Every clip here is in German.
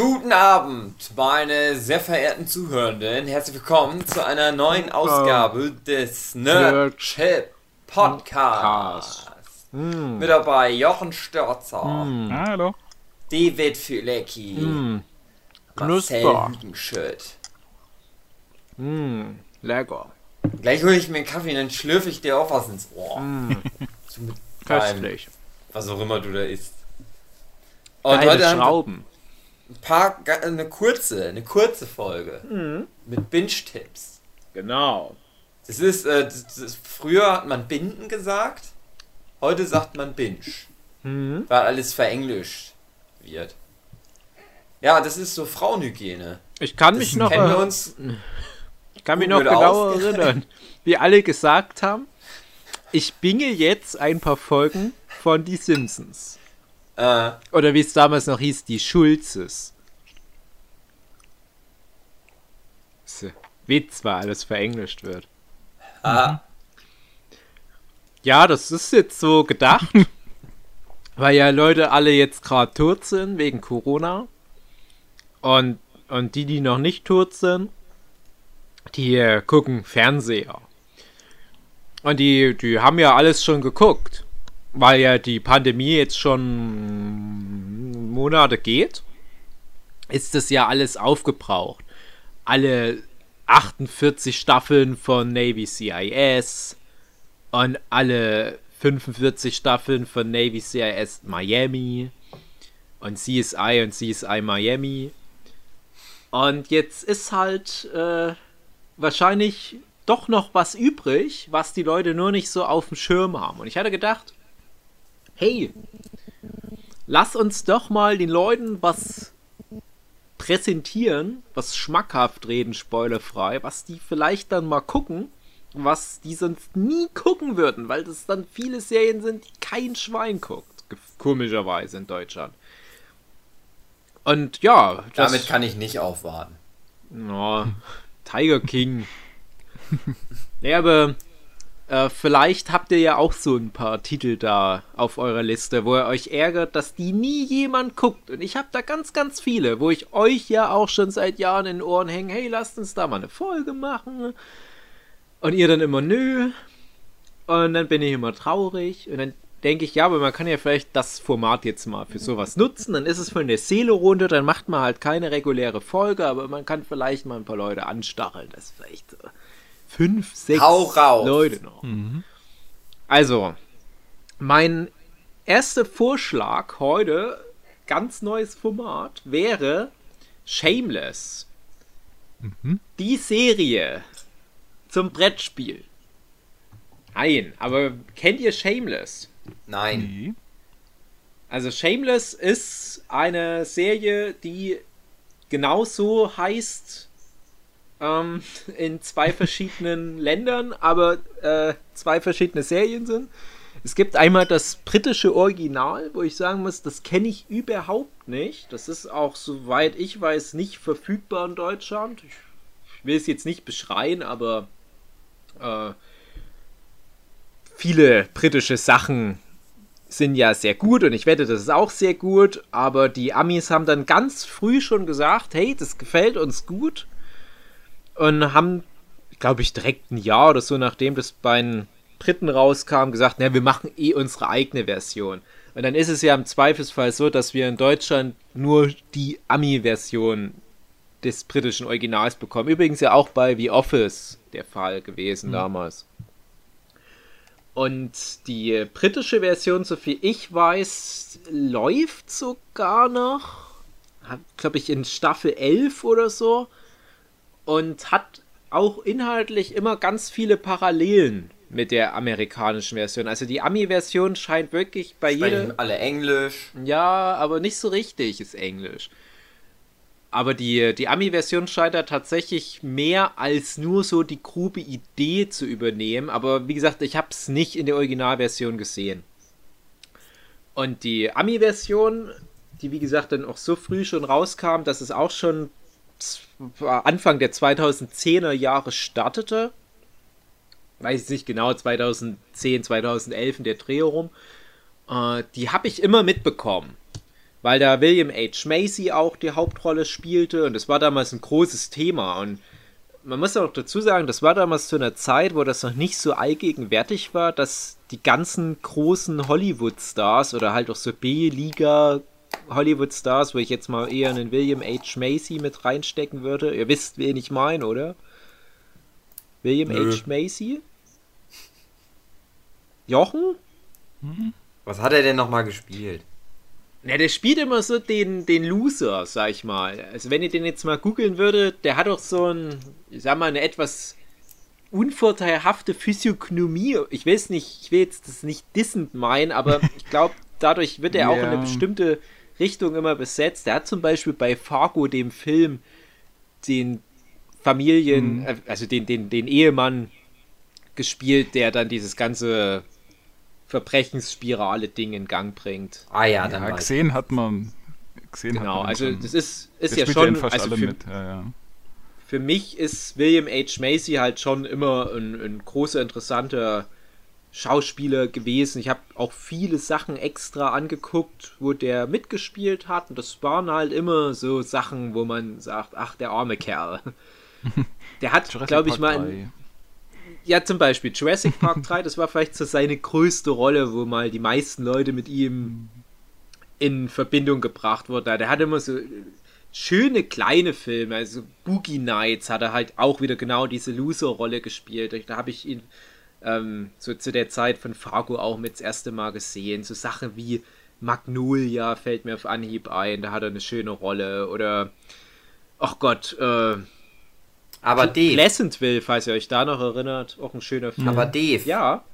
Guten Abend, meine sehr verehrten Zuhörenden. Herzlich willkommen zu einer neuen Ausgabe des Nerdship Podcasts. Mm. Mit dabei Jochen Störzer, mm. Hallo. David Fülecki, mm. Marcel Hügenschütt. Mm. Lecker. Gleich hole ich mir einen Kaffee und dann schlürfe ich dir auch was ins Ohr. Mm. So Köstlich. Was auch immer du da isst. Und Geile heute Schrauben. Ein paar, eine kurze, eine kurze Folge. Mhm. Mit Binge-Tipps. Genau. Das ist, äh, das, das, früher hat man Binden gesagt, heute sagt man Binge. Mhm. Weil alles verenglischt wird. Ja, das ist so Frauenhygiene. Ich kann das mich noch. Kennen wir uns ich kann mich noch genau erinnern, wie alle gesagt haben, ich binge jetzt ein paar Folgen von Die Simpsons. Äh. Oder wie es damals noch hieß, die Schulzes. Witz, weil alles verenglischt wird. Ah. Ja, das ist jetzt so gedacht, weil ja Leute alle jetzt gerade tot sind wegen Corona. Und, und die, die noch nicht tot sind, die äh, gucken Fernseher. Und die, die haben ja alles schon geguckt, weil ja die Pandemie jetzt schon Monate geht, ist das ja alles aufgebraucht. Alle 48 Staffeln von Navy CIS und alle 45 Staffeln von Navy CIS Miami und CSI und CSI Miami. Und jetzt ist halt äh, wahrscheinlich doch noch was übrig, was die Leute nur nicht so auf dem Schirm haben. Und ich hatte gedacht, hey, lass uns doch mal den Leuten was präsentieren, was schmackhaft reden, spoilerfrei, was die vielleicht dann mal gucken, was die sonst nie gucken würden, weil das dann viele Serien sind, die kein Schwein guckt. Komischerweise in Deutschland. Und ja. Damit kann ich nicht aufwarten. No, Tiger King. ja, aber äh, vielleicht habt ihr ja auch so ein paar Titel da auf eurer Liste, wo ihr euch ärgert, dass die nie jemand guckt. Und ich habe da ganz, ganz viele, wo ich euch ja auch schon seit Jahren in den Ohren hänge. Hey, lasst uns da mal eine Folge machen. Und ihr dann immer nö. Und dann bin ich immer traurig. Und dann denke ich, ja, aber man kann ja vielleicht das Format jetzt mal für sowas nutzen. Dann ist es für eine Seele-Runde, dann macht man halt keine reguläre Folge, aber man kann vielleicht mal ein paar Leute anstacheln. Das ist vielleicht so fünf, sechs Leute noch. Mhm. Also, mein erster Vorschlag heute, ganz neues Format, wäre Shameless. Mhm. Die Serie zum Brettspiel. Nein, aber kennt ihr Shameless? Nein. Nee. Also Shameless ist eine Serie, die genauso heißt ähm, in zwei verschiedenen Ländern, aber äh, zwei verschiedene Serien sind. Es gibt einmal das britische Original, wo ich sagen muss, das kenne ich überhaupt nicht. Das ist auch, soweit ich weiß, nicht verfügbar in Deutschland. Ich, will es jetzt nicht beschreien, aber äh, viele britische Sachen sind ja sehr gut und ich wette, das ist auch sehr gut, aber die Amis haben dann ganz früh schon gesagt, hey, das gefällt uns gut und haben, glaube ich, direkt ein Jahr oder so, nachdem das bei den Briten rauskam, gesagt, na, wir machen eh unsere eigene Version. Und dann ist es ja im Zweifelsfall so, dass wir in Deutschland nur die Ami-Version des britischen Originals bekommen. Übrigens ja auch bei The Office der Fall gewesen mhm. damals. Und die britische Version, so viel ich weiß, läuft sogar noch, glaube ich, in Staffel 11 oder so und hat auch inhaltlich immer ganz viele Parallelen mit der amerikanischen Version. Also die Ami-Version scheint wirklich bei jedem. alle Englisch. Ja, aber nicht so richtig ist Englisch. Aber die, die Ami-Version scheint da tatsächlich mehr als nur so die grobe Idee zu übernehmen. Aber wie gesagt, ich habe es nicht in der Originalversion gesehen. Und die Ami-Version, die wie gesagt dann auch so früh schon rauskam, dass es auch schon Anfang der 2010er Jahre startete. Weiß ich nicht genau, 2010, 2011 in der Dreh rum. Äh, die habe ich immer mitbekommen. weil da William H. Macy auch die Hauptrolle spielte und das war damals ein großes Thema und man muss auch dazu sagen, das war damals zu einer Zeit, wo das noch nicht so allgegenwärtig war, dass die ganzen großen Hollywood-Stars oder halt auch so B-Liga Hollywood-Stars, wo ich jetzt mal eher einen William H. Macy mit reinstecken würde. Ihr wisst, wen ich meine, oder? William Nö. H. Macy? Jochen? Was hat er denn nochmal gespielt? Ja, der spielt immer so den, den Loser, sag ich mal. Also wenn ihr den jetzt mal googeln würdet, der hat doch so ein, ich sag mal, eine etwas unvorteilhafte Physiognomie. Ich weiß nicht, ich will jetzt das nicht dissend meinen, aber ich glaube, dadurch wird er yeah. auch in eine bestimmte Richtung immer besetzt. Der hat zum Beispiel bei Fargo, dem Film, den Familien, mhm. Äh, also den, den, den Ehemann gespielt, der dann dieses ganze Verbrechensspirale-Ding in Gang bringt. Ah ja, dann ja, gesehen hat man. Gesehen genau, man also das ist, ist ja schon. also für, ja, ja. für, mich ist William H. Macy halt schon immer ein, ein großer, interessanter Schauspieler gewesen. Ich habe auch viele Sachen extra angeguckt, wo der mitgespielt hat. Und das waren halt immer so Sachen, wo man sagt, ach, der arme Kerl. Der hat, glaube ich, mal ja, zum Beispiel Jurassic Park 3, das war vielleicht so seine größte Rolle, wo mal die meisten Leute mit ihm in Verbindung gebracht wurden. Der hat immer so schöne kleine Filme, also Boogie Nights hat er halt auch wieder genau diese Loser-Rolle gespielt. Da habe ich ihn ähm, so zu der Zeit von Fargo auch mit das erste Mal gesehen. So Sachen wie Magnolia fällt mir auf Anhieb ein, da hat er eine schöne Rolle. Oder, ach Gott, äh, aber Dave. Pleasantville, falls ihr euch da noch erinnert, auch ein schöner Film. Aber Dave. Ja.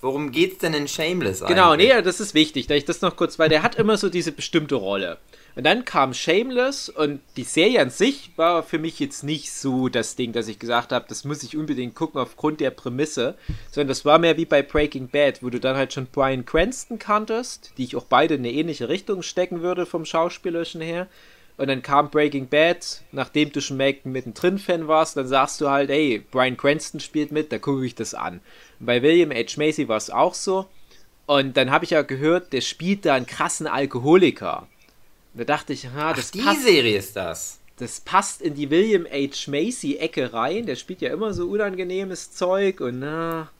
Worum geht's denn in Shameless eigentlich? Genau, nee, das ist wichtig, da ich das noch kurz, weil der hat immer so diese bestimmte Rolle. Und dann kam Shameless und die Serie an sich war für mich jetzt nicht so das Ding, dass ich gesagt habe, das muss ich unbedingt gucken aufgrund der Prämisse, sondern das war mehr wie bei Breaking Bad, wo du dann halt schon Brian Cranston kanntest, die ich auch beide in eine ähnliche Richtung stecken würde vom Schauspielerischen her. Und dann kam Breaking Bad, nachdem du schon mittendrin Fan warst, dann sagst du halt, ey, Brian Cranston spielt mit, da gucke ich das an. Und bei William H. Macy war es auch so. Und dann habe ich ja gehört, der spielt da einen krassen Alkoholiker. Da dachte ich, ha, das Ach, die passt, Serie ist das. Das passt in die William H. Macy-Ecke rein. Der spielt ja immer so unangenehmes Zeug und na,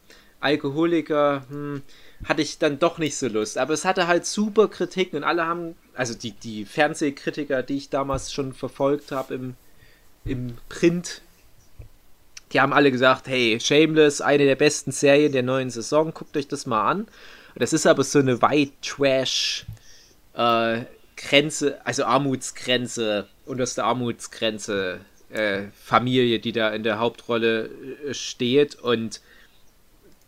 Alkoholiker, hm, hatte ich dann doch nicht so Lust. Aber es hatte halt super Kritiken und alle haben also die, die Fernsehkritiker, die ich damals schon verfolgt habe im, im Print, die haben alle gesagt, hey, Shameless, eine der besten Serien der neuen Saison, guckt euch das mal an. Das ist aber so eine White Trash äh, Grenze, also Armutsgrenze, unterste Armutsgrenze äh, Familie, die da in der Hauptrolle äh, steht und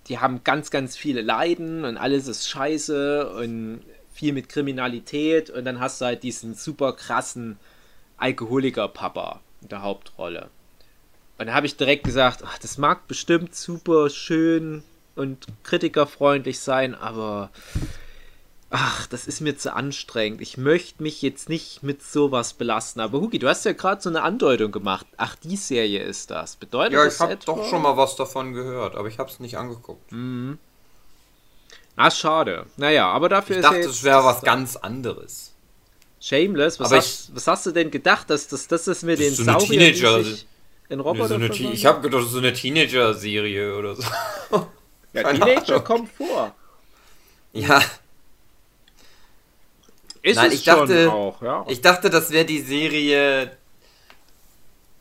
die haben ganz, ganz viele Leiden und alles ist scheiße und viel mit Kriminalität und dann hast du halt diesen super krassen Alkoholiker-Papa in der Hauptrolle. Und da habe ich direkt gesagt, ach, das mag bestimmt super schön und kritikerfreundlich sein, aber ach, das ist mir zu anstrengend. Ich möchte mich jetzt nicht mit sowas belasten. Aber Hugi, du hast ja gerade so eine Andeutung gemacht. Ach, die Serie ist das. Bedeutet ja, das ich habe doch schon mal was davon gehört, aber ich habe es nicht angeguckt. Mhm. Ah, schade. Naja, aber dafür ich ist. Ich dachte, es wäre was ganz anderes. Shameless? Was, hast, ich, was hast du denn gedacht, dass das, das ist mir den so Saurier Teenager, in Roboter so eine Ich habe gedacht, so eine Teenager-Serie oder so. Ja, Teenager kommt vor. Ja. Ist Nein, ich dachte, auch, ja. ich dachte, das wäre die Serie.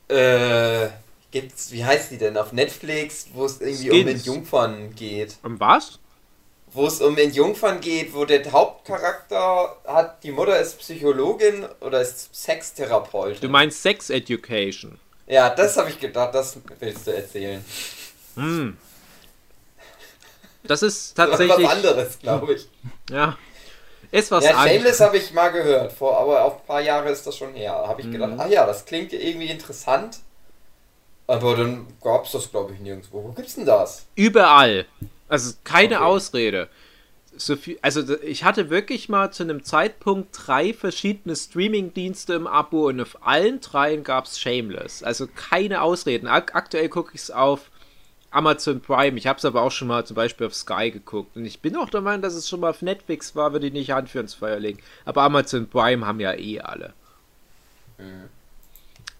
Äh, gibt's, wie heißt die denn? Auf Netflix, wo es irgendwie Skins. um den Jungfern geht. Um was? wo es um den Jungfern geht, wo der Hauptcharakter hat, die Mutter ist Psychologin oder ist Sextherapeutin. Du meinst Sex Education? Ja, das habe ich gedacht, das willst du erzählen. Hm. Das ist tatsächlich. was anderes, glaube ich. Ja. Ist was ja, Shameless habe ich mal gehört, vor, aber auch ein paar Jahre ist das schon her. Habe ich mhm. gedacht, ach ja, das klingt irgendwie interessant. Aber dann gab es das, glaube ich, nirgendwo. Wo gibt's denn das? Überall. Also keine okay. Ausrede. So viel, also ich hatte wirklich mal zu einem Zeitpunkt drei verschiedene Streaming-Dienste im Abo und auf allen dreien gab es Shameless. Also keine Ausreden. Ak aktuell gucke ich es auf Amazon Prime. Ich habe es aber auch schon mal zum Beispiel auf Sky geguckt. Und ich bin auch der Meinung, dass es schon mal auf Netflix war, würde ich nicht Hand für ins Feuer legen. Aber Amazon Prime haben ja eh alle. Mhm.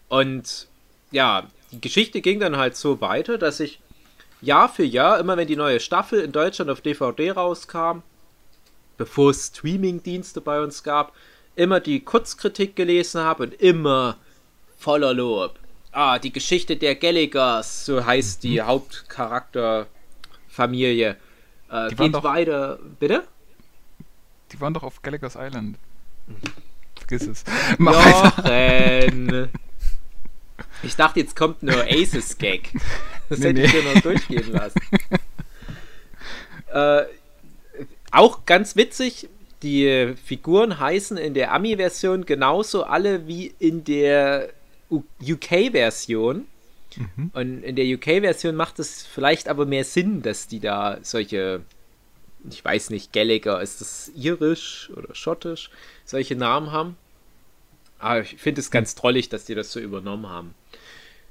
Und ja, die Geschichte ging dann halt so weiter, dass ich Jahr für Jahr, immer wenn die neue Staffel in Deutschland auf DVD rauskam, bevor es Streaming-Dienste bei uns gab, immer die Kurzkritik gelesen habe und immer voller Lob Ah, die Geschichte der Gallaghers, so heißt die mhm. Hauptcharakterfamilie. Äh, die geht doch, weiter. Bitte? Die waren doch auf Gallagher's Island. Vergiss es. Mach Jochen. Ich dachte, jetzt kommt nur Aces Gag. Das nee, hätte nee. ich dir noch durchgehen lassen. äh, auch ganz witzig, die Figuren heißen in der Ami-Version genauso alle wie in der UK-Version. Mhm. Und in der UK-Version macht es vielleicht aber mehr Sinn, dass die da solche, ich weiß nicht, Gallagher, ist das irisch oder schottisch, solche Namen haben. Aber ich finde es ganz trollig, dass die das so übernommen haben.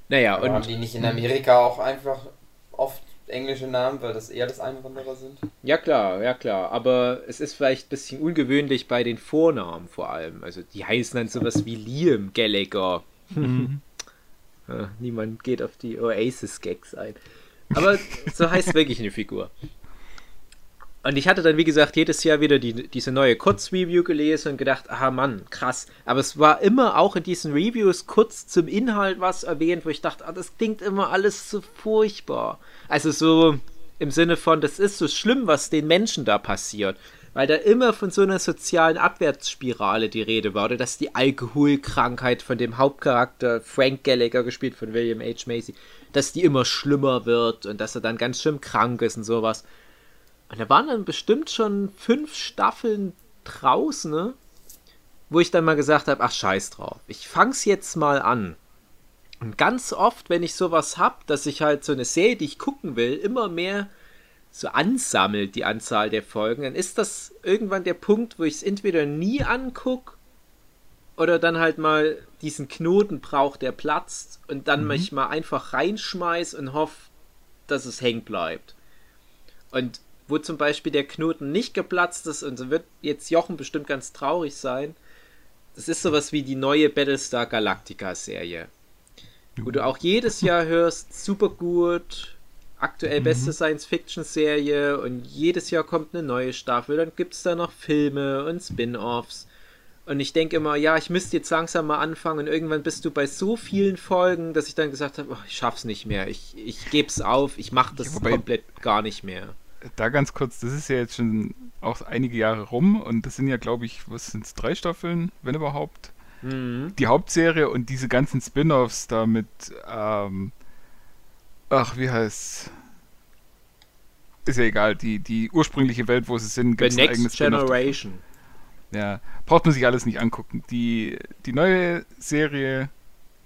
Naja, aber und. Haben die nicht in Amerika auch einfach oft englische Namen, weil das eher das Einwanderer sind? Ja, klar, ja, klar. Aber es ist vielleicht ein bisschen ungewöhnlich bei den Vornamen vor allem. Also, die heißen dann sowas wie Liam Gallagher Mhm. ja, niemand geht auf die Oasis-Gags ein. Aber so heißt wirklich eine Figur. Und ich hatte dann, wie gesagt, jedes Jahr wieder die, diese neue Kurzreview gelesen und gedacht, aha Mann, krass. Aber es war immer auch in diesen Reviews kurz zum Inhalt was erwähnt, wo ich dachte, ah, das klingt immer alles so furchtbar. Also so im Sinne von, das ist so schlimm, was den Menschen da passiert weil da immer von so einer sozialen Abwärtsspirale die Rede war, oder dass die Alkoholkrankheit von dem Hauptcharakter Frank Gallagher, gespielt von William H. Macy, dass die immer schlimmer wird und dass er dann ganz schlimm krank ist und sowas. Und da waren dann bestimmt schon fünf Staffeln draußen, ne? wo ich dann mal gesagt habe, ach scheiß drauf, ich fang's jetzt mal an. Und ganz oft, wenn ich sowas hab, dass ich halt so eine Serie, die ich gucken will, immer mehr so ansammelt, die Anzahl der Folgen, dann ist das irgendwann der Punkt, wo ich es entweder nie angucke oder dann halt mal diesen Knoten braucht, der platzt und dann mhm. mich mal einfach reinschmeiß und hoffe, dass es hängen bleibt. Und wo zum Beispiel der Knoten nicht geplatzt ist und so wird jetzt Jochen bestimmt ganz traurig sein, das ist sowas wie die neue Battlestar Galactica Serie. Wo du auch jedes Jahr hörst, super gut, aktuell mhm. beste Science-Fiction-Serie und jedes Jahr kommt eine neue Staffel, dann gibt es da noch Filme und Spin-offs. Und ich denke immer, ja, ich müsste jetzt langsam mal anfangen und irgendwann bist du bei so vielen Folgen, dass ich dann gesagt habe, oh, ich schaff's nicht mehr, ich, ich geb's auf, ich mache das ja, komplett gar nicht mehr. Da ganz kurz, das ist ja jetzt schon auch einige Jahre rum und das sind ja, glaube ich, was sind es, drei Staffeln, wenn überhaupt. Mhm. Die Hauptserie und diese ganzen Spin-offs da mit ähm, Ach, wie heißt Ist ja egal, die, die ursprüngliche Welt, wo sie sind, gibt es ein eigenes Generation. Ja, braucht man sich alles nicht angucken. Die, die neue Serie,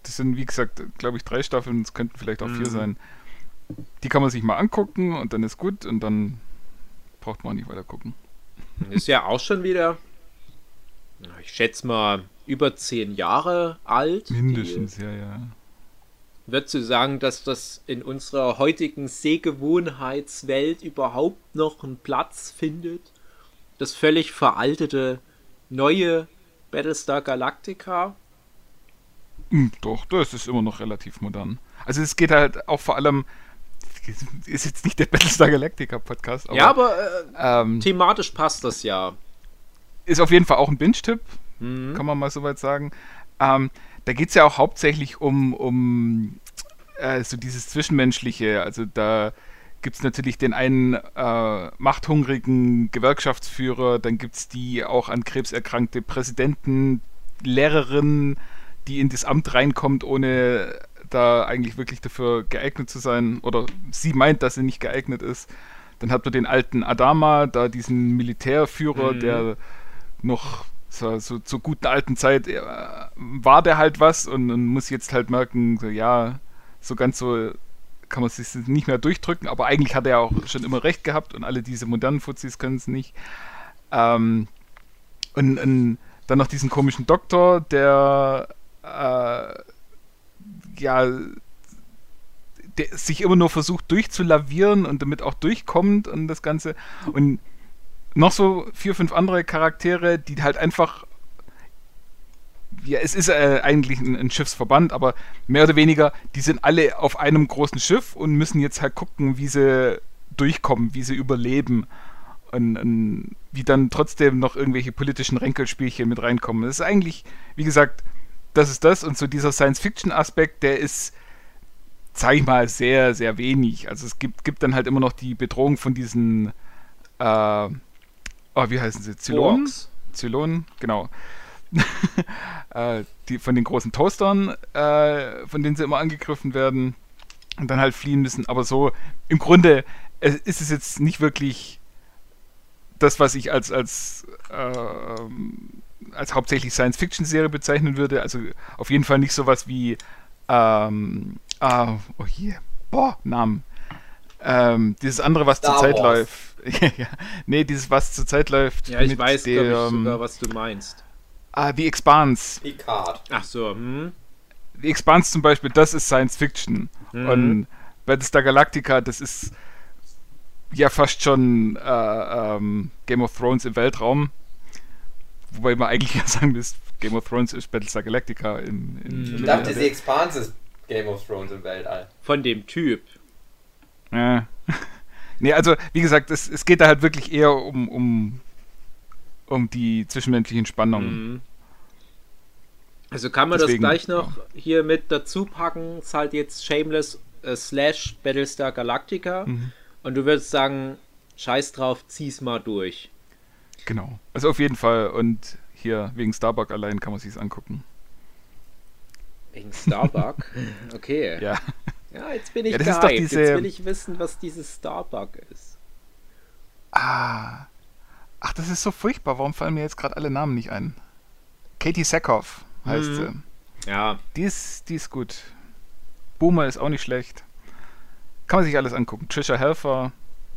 das sind wie gesagt, glaube ich, drei Staffeln, es könnten vielleicht auch mhm. vier sein. Die kann man sich mal angucken und dann ist gut und dann braucht man auch nicht weiter gucken. Ist ja auch schon wieder, ich schätze mal, über zehn Jahre alt. Mindestens, die, ja, ja. Würdest du sagen, dass das in unserer heutigen Sehgewohnheitswelt überhaupt noch einen Platz findet? Das völlig veraltete neue Battlestar Galactica? Hm, doch, das ist immer noch relativ modern. Also es geht halt auch vor allem, ist jetzt nicht der Battlestar Galactica Podcast, aber, ja, aber äh, ähm, thematisch passt das ja. Ist auf jeden Fall auch ein Binge-Tipp, mhm. kann man mal soweit sagen. Ähm, da geht es ja auch hauptsächlich um, um äh, so dieses Zwischenmenschliche. Also da gibt es natürlich den einen äh, machthungrigen Gewerkschaftsführer, dann gibt es die auch an Krebs erkrankte Präsidenten, Lehrerin, die in das Amt reinkommt, ohne da eigentlich wirklich dafür geeignet zu sein. Oder sie meint, dass sie nicht geeignet ist. Dann hat man den alten Adama, da diesen Militärführer, mhm. der noch so, so zur guten alten Zeit äh, war der halt was und, und, muss jetzt halt merken, so ja, so ganz so kann man sich nicht mehr durchdrücken, aber eigentlich hat er auch schon immer recht gehabt und alle diese modernen Fuzis können es nicht. Ähm, und, und, dann noch diesen komischen Doktor, der äh, ja der sich immer nur versucht durchzulavieren und damit auch durchkommt und das Ganze. Und noch so vier, fünf andere Charaktere, die halt einfach. Ja, es ist äh, eigentlich ein, ein, Schiffsverband, aber mehr oder weniger, die sind alle auf einem großen Schiff und müssen jetzt halt gucken, wie sie durchkommen, wie sie überleben. Und, und wie dann trotzdem noch irgendwelche politischen Ränkelspielchen mit reinkommen. Das ist eigentlich, wie gesagt, das ist das. Und so dieser Science-Fiction-Aspekt, der ist, sag ich mal, sehr, sehr wenig. Also es gibt, gibt dann halt immer noch die Bedrohung von diesen, äh, oh, wie heißen sie? Zylonen? Zylonen, genau. äh, die von den großen Toastern, äh, von denen sie immer angegriffen werden und dann halt fliehen müssen. Aber so im Grunde ist es jetzt nicht wirklich das, was ich als, als äh, als hauptsächlich Science-Fiction-Serie bezeichnen würde. Also auf jeden Fall nicht sowas wie ähm, ah, oh hier, boah, Namen. Ähm, dieses andere, was zurzeit läuft. ja, nee, dieses, was zurzeit läuft. Ja, ich weiß, dem, ich, sogar, was du meinst. Ah, The Expanse. Picard. Ach so, hm. The Expanse zum Beispiel, das ist Science Fiction. Mhm. Und Battlestar Galactica, das ist ja fast schon äh, ähm, Game of Thrones im Weltraum. Wobei man eigentlich ja sagen müsste, Game of Thrones ist Battlestar Galactica im, im Ich dachte, die Expanse ist Game of Thrones im Weltall. Von dem Typ. Ja. nee, also wie gesagt, es, es geht da halt wirklich eher um, um, um die zwischenmenschlichen Spannungen. Mhm. Also kann man Deswegen, das gleich noch ja. hier mit dazu packen, ist halt jetzt Shameless äh, slash Battlestar Galactica. Mhm. Und du würdest sagen, scheiß drauf, zieh's mal durch. Genau. Also auf jeden Fall. Und hier wegen Starbuck allein kann man sich's angucken. Wegen Starbuck? Okay. Ja. Ja, jetzt bin ich ja, gehypt. Diese... Jetzt will ich wissen, was dieses Starbuck ist. Ah. Ach, das ist so furchtbar. Warum fallen mir jetzt gerade alle Namen nicht ein? Katie Sackhoff heißt mhm. sie. Ja. Die ist, die ist gut. Boomer ist auch nicht schlecht. Kann man sich alles angucken. Trisha Helfer,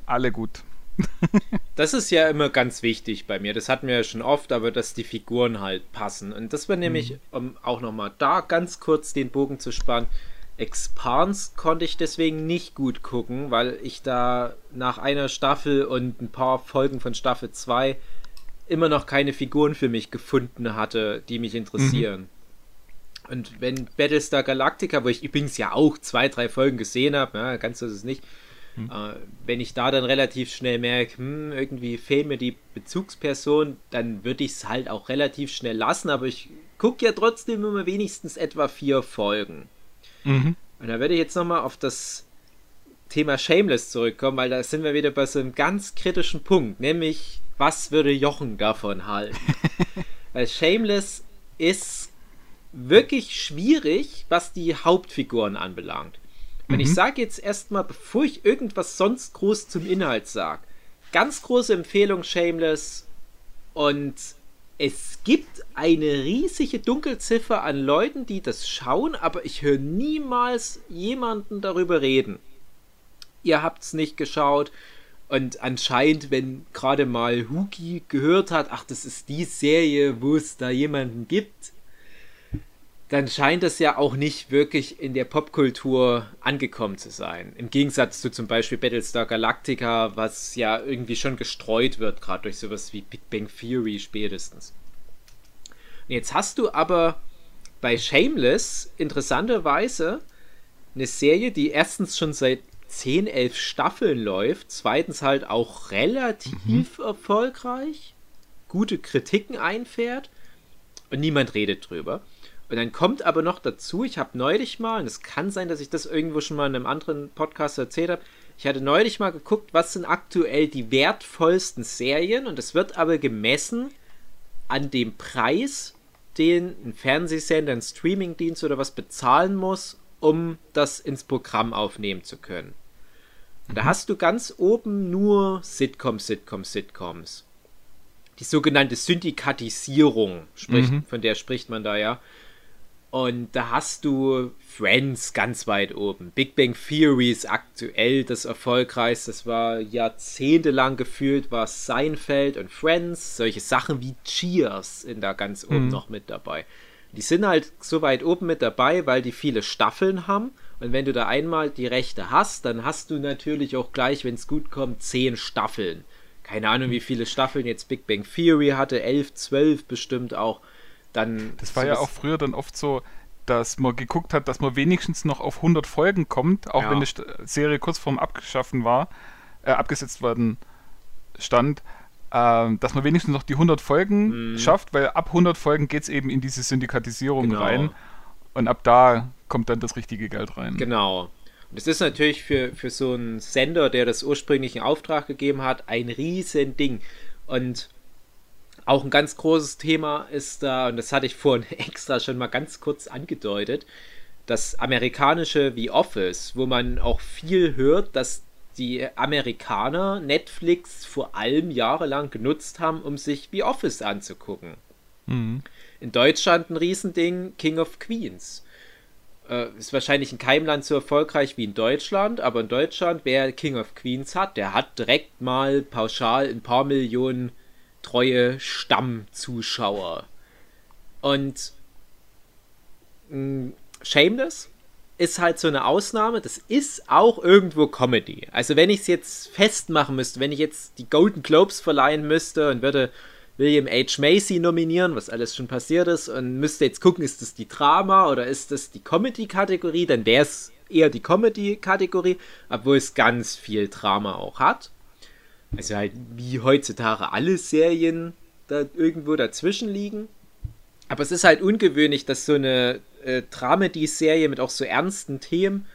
alle gut. das ist ja immer ganz wichtig bei mir. Das hatten wir ja schon oft, aber dass die Figuren halt passen. Und das war nämlich, mhm. um auch nochmal da ganz kurz den Bogen zu spannen. Expans konnte ich deswegen nicht gut gucken, weil ich da nach einer Staffel und ein paar Folgen von Staffel 2 immer noch keine Figuren für mich gefunden hatte, die mich interessieren. Mhm. Und wenn Battlestar Galactica, wo ich übrigens ja auch zwei, drei Folgen gesehen habe, ja, ganz so ist es nicht, hm. Äh, wenn ich da dann relativ schnell merke, hm, irgendwie fehlt mir die Bezugsperson, dann würde ich es halt auch relativ schnell lassen, aber ich gucke ja trotzdem immer wenigstens etwa vier Folgen. Mhm. Und da werde ich jetzt nochmal auf das Thema Shameless zurückkommen, weil da sind wir wieder bei so einem ganz kritischen Punkt, nämlich was würde Jochen davon halten? weil Shameless ist wirklich schwierig, was die Hauptfiguren anbelangt. Und mhm. ich sage jetzt erstmal, bevor ich irgendwas sonst groß zum Inhalt sage, ganz große Empfehlung Shameless und es gibt eine riesige Dunkelziffer an Leuten, die das schauen, aber ich höre niemals jemanden darüber reden. Ihr habt es nicht geschaut und anscheinend, wenn gerade mal Huki gehört hat, ach, das ist die Serie, wo es da jemanden gibt, dann scheint es ja auch nicht wirklich in der Popkultur angekommen zu sein. Im Gegensatz zu zum Beispiel Battlestar Galactica, was ja irgendwie schon gestreut wird, gerade durch sowas wie Big Bang Theory spätestens. Und jetzt hast du aber bei Shameless interessanterweise eine Serie, die erstens schon seit 10, 11 Staffeln läuft, zweitens halt auch relativ mhm. erfolgreich, gute Kritiken einfährt und niemand redet drüber. Und dann kommt aber noch dazu, ich habe neulich mal, und es kann sein, dass ich das irgendwo schon mal in einem anderen Podcast erzählt habe, ich hatte neulich mal geguckt, was sind aktuell die wertvollsten Serien und es wird aber gemessen an dem Preis, den ein Fernsehsender, ein Streamingdienst oder was bezahlen muss, um das ins Programm aufnehmen zu können. Und da mhm. hast du ganz oben nur Sitcoms, Sitcoms, Sitcoms. Die sogenannte Syndikatisierung, spricht, mhm. von der spricht man da ja. Und da hast du Friends ganz weit oben. Big Bang Theory ist aktuell das erfolgreichste. Das war jahrzehntelang gefühlt, war Seinfeld und Friends. Solche Sachen wie Cheers sind da ganz oben mhm. noch mit dabei. Die sind halt so weit oben mit dabei, weil die viele Staffeln haben Und wenn du da einmal die Rechte hast, dann hast du natürlich auch gleich, wenn es gut kommt, zehn Staffeln. Keine Ahnung, wie viele Staffeln jetzt Big Bang Theory hatte, elf, zwölf bestimmt auch. Dann das war ja auch früher dann oft so, dass man geguckt hat, dass man wenigstens noch auf 100 Folgen kommt, auch ja. wenn die Serie kurz vorm Abgeschaffen war, äh, abgesetzt worden stand, äh, dass man wenigstens noch die 100 Folgen mhm. schafft, weil ab 100 Folgen geht es eben in diese Syndikatisierung genau. rein und ab da kommt dann das richtige Geld rein. Genau. Und es ist natürlich für, für so einen Sender, der das ursprünglich in Auftrag gegeben hat, ein riesen Ding. Und auch ein ganz großes Thema ist da, und das hatte ich vorhin extra schon mal ganz kurz angedeutet, das amerikanische The Office, wo man auch viel hört, dass die Amerikaner Netflix vor allem jahrelang genutzt haben, um sich The Office anzugucken. Mhm. In Deutschland ein Riesending, King of Queens. Äh, ist wahrscheinlich in keinem Land so erfolgreich wie in Deutschland, aber in Deutschland, wer King of Queens hat, der hat direkt mal pauschal ein paar Millionen treue Stammzuschauer. Und mh, mm, Shameless ist halt so eine Ausnahme. Das ist auch irgendwo Comedy. Also wenn ich es jetzt festmachen müsste, wenn ich jetzt die Golden Globes verleihen müsste und würde William H. Macy nominieren, was alles schon passiert ist, und müsste jetzt gucken, ist das die Drama oder ist das die Comedy-Kategorie, dann wäre es eher die Comedy-Kategorie, obwohl es ganz viel Drama auch hat. Also halt wie heutzutage alle Serien da irgendwo dazwischen liegen. Aber es ist halt ungewöhnlich, dass so eine äh, Dramedy-Serie mit auch so ernsten Themen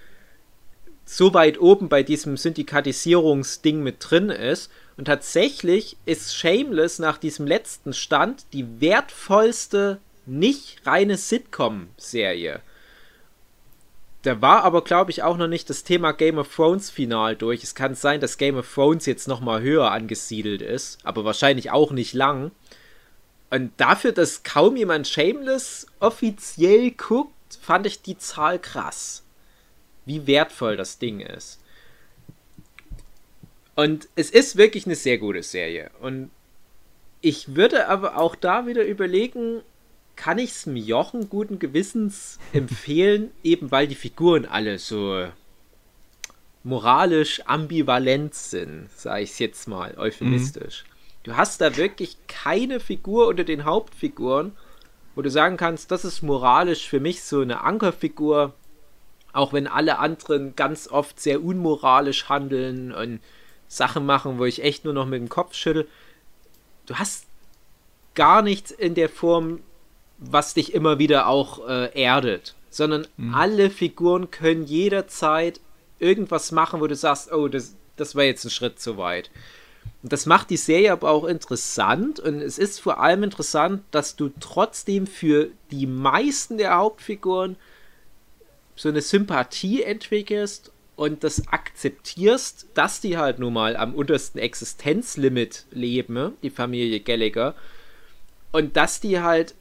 so weit oben bei diesem Syndikatisierungsding mit drin ist. Und tatsächlich ist Shameless nach diesem letzten Stand die wertvollste nicht reine Sitcom-Serie. Da war aber, glaube ich, auch noch nicht das Thema Game of Thrones final durch. Es kann sein, dass Game of Thrones jetzt nochmal höher angesiedelt ist, aber wahrscheinlich auch nicht lang. Und dafür, dass kaum jemand Shameless offiziell guckt, fand ich die Zahl krass. Wie wertvoll das Ding ist. Und es ist wirklich eine sehr gute Serie. Und ich würde aber auch da wieder überlegen, kann ich es Jochen guten Gewissens empfehlen, eben weil die Figuren alle so moralisch ambivalent sind, sage ich es jetzt mal euphemistisch. Mhm. Du hast da wirklich keine Figur unter den Hauptfiguren, wo du sagen kannst, das ist moralisch für mich so eine Ankerfigur, auch wenn alle anderen ganz oft sehr unmoralisch handeln und Sachen machen, wo ich echt nur noch mit dem Kopf schüttel. Du hast gar nichts in der Form, was dich immer wieder auch äh, erdet, sondern mhm. alle Figuren können jederzeit irgendwas machen, wo du sagst, oh, das, das war jetzt ein Schritt zu weit. Und das macht die Serie aber auch interessant und es ist vor allem interessant, dass du trotzdem für die meisten der Hauptfiguren so eine Sympathie entwickelst und das akzeptierst, dass die halt nun mal am untersten Existenzlimit leben, die Familie Gallagher, und dass die halt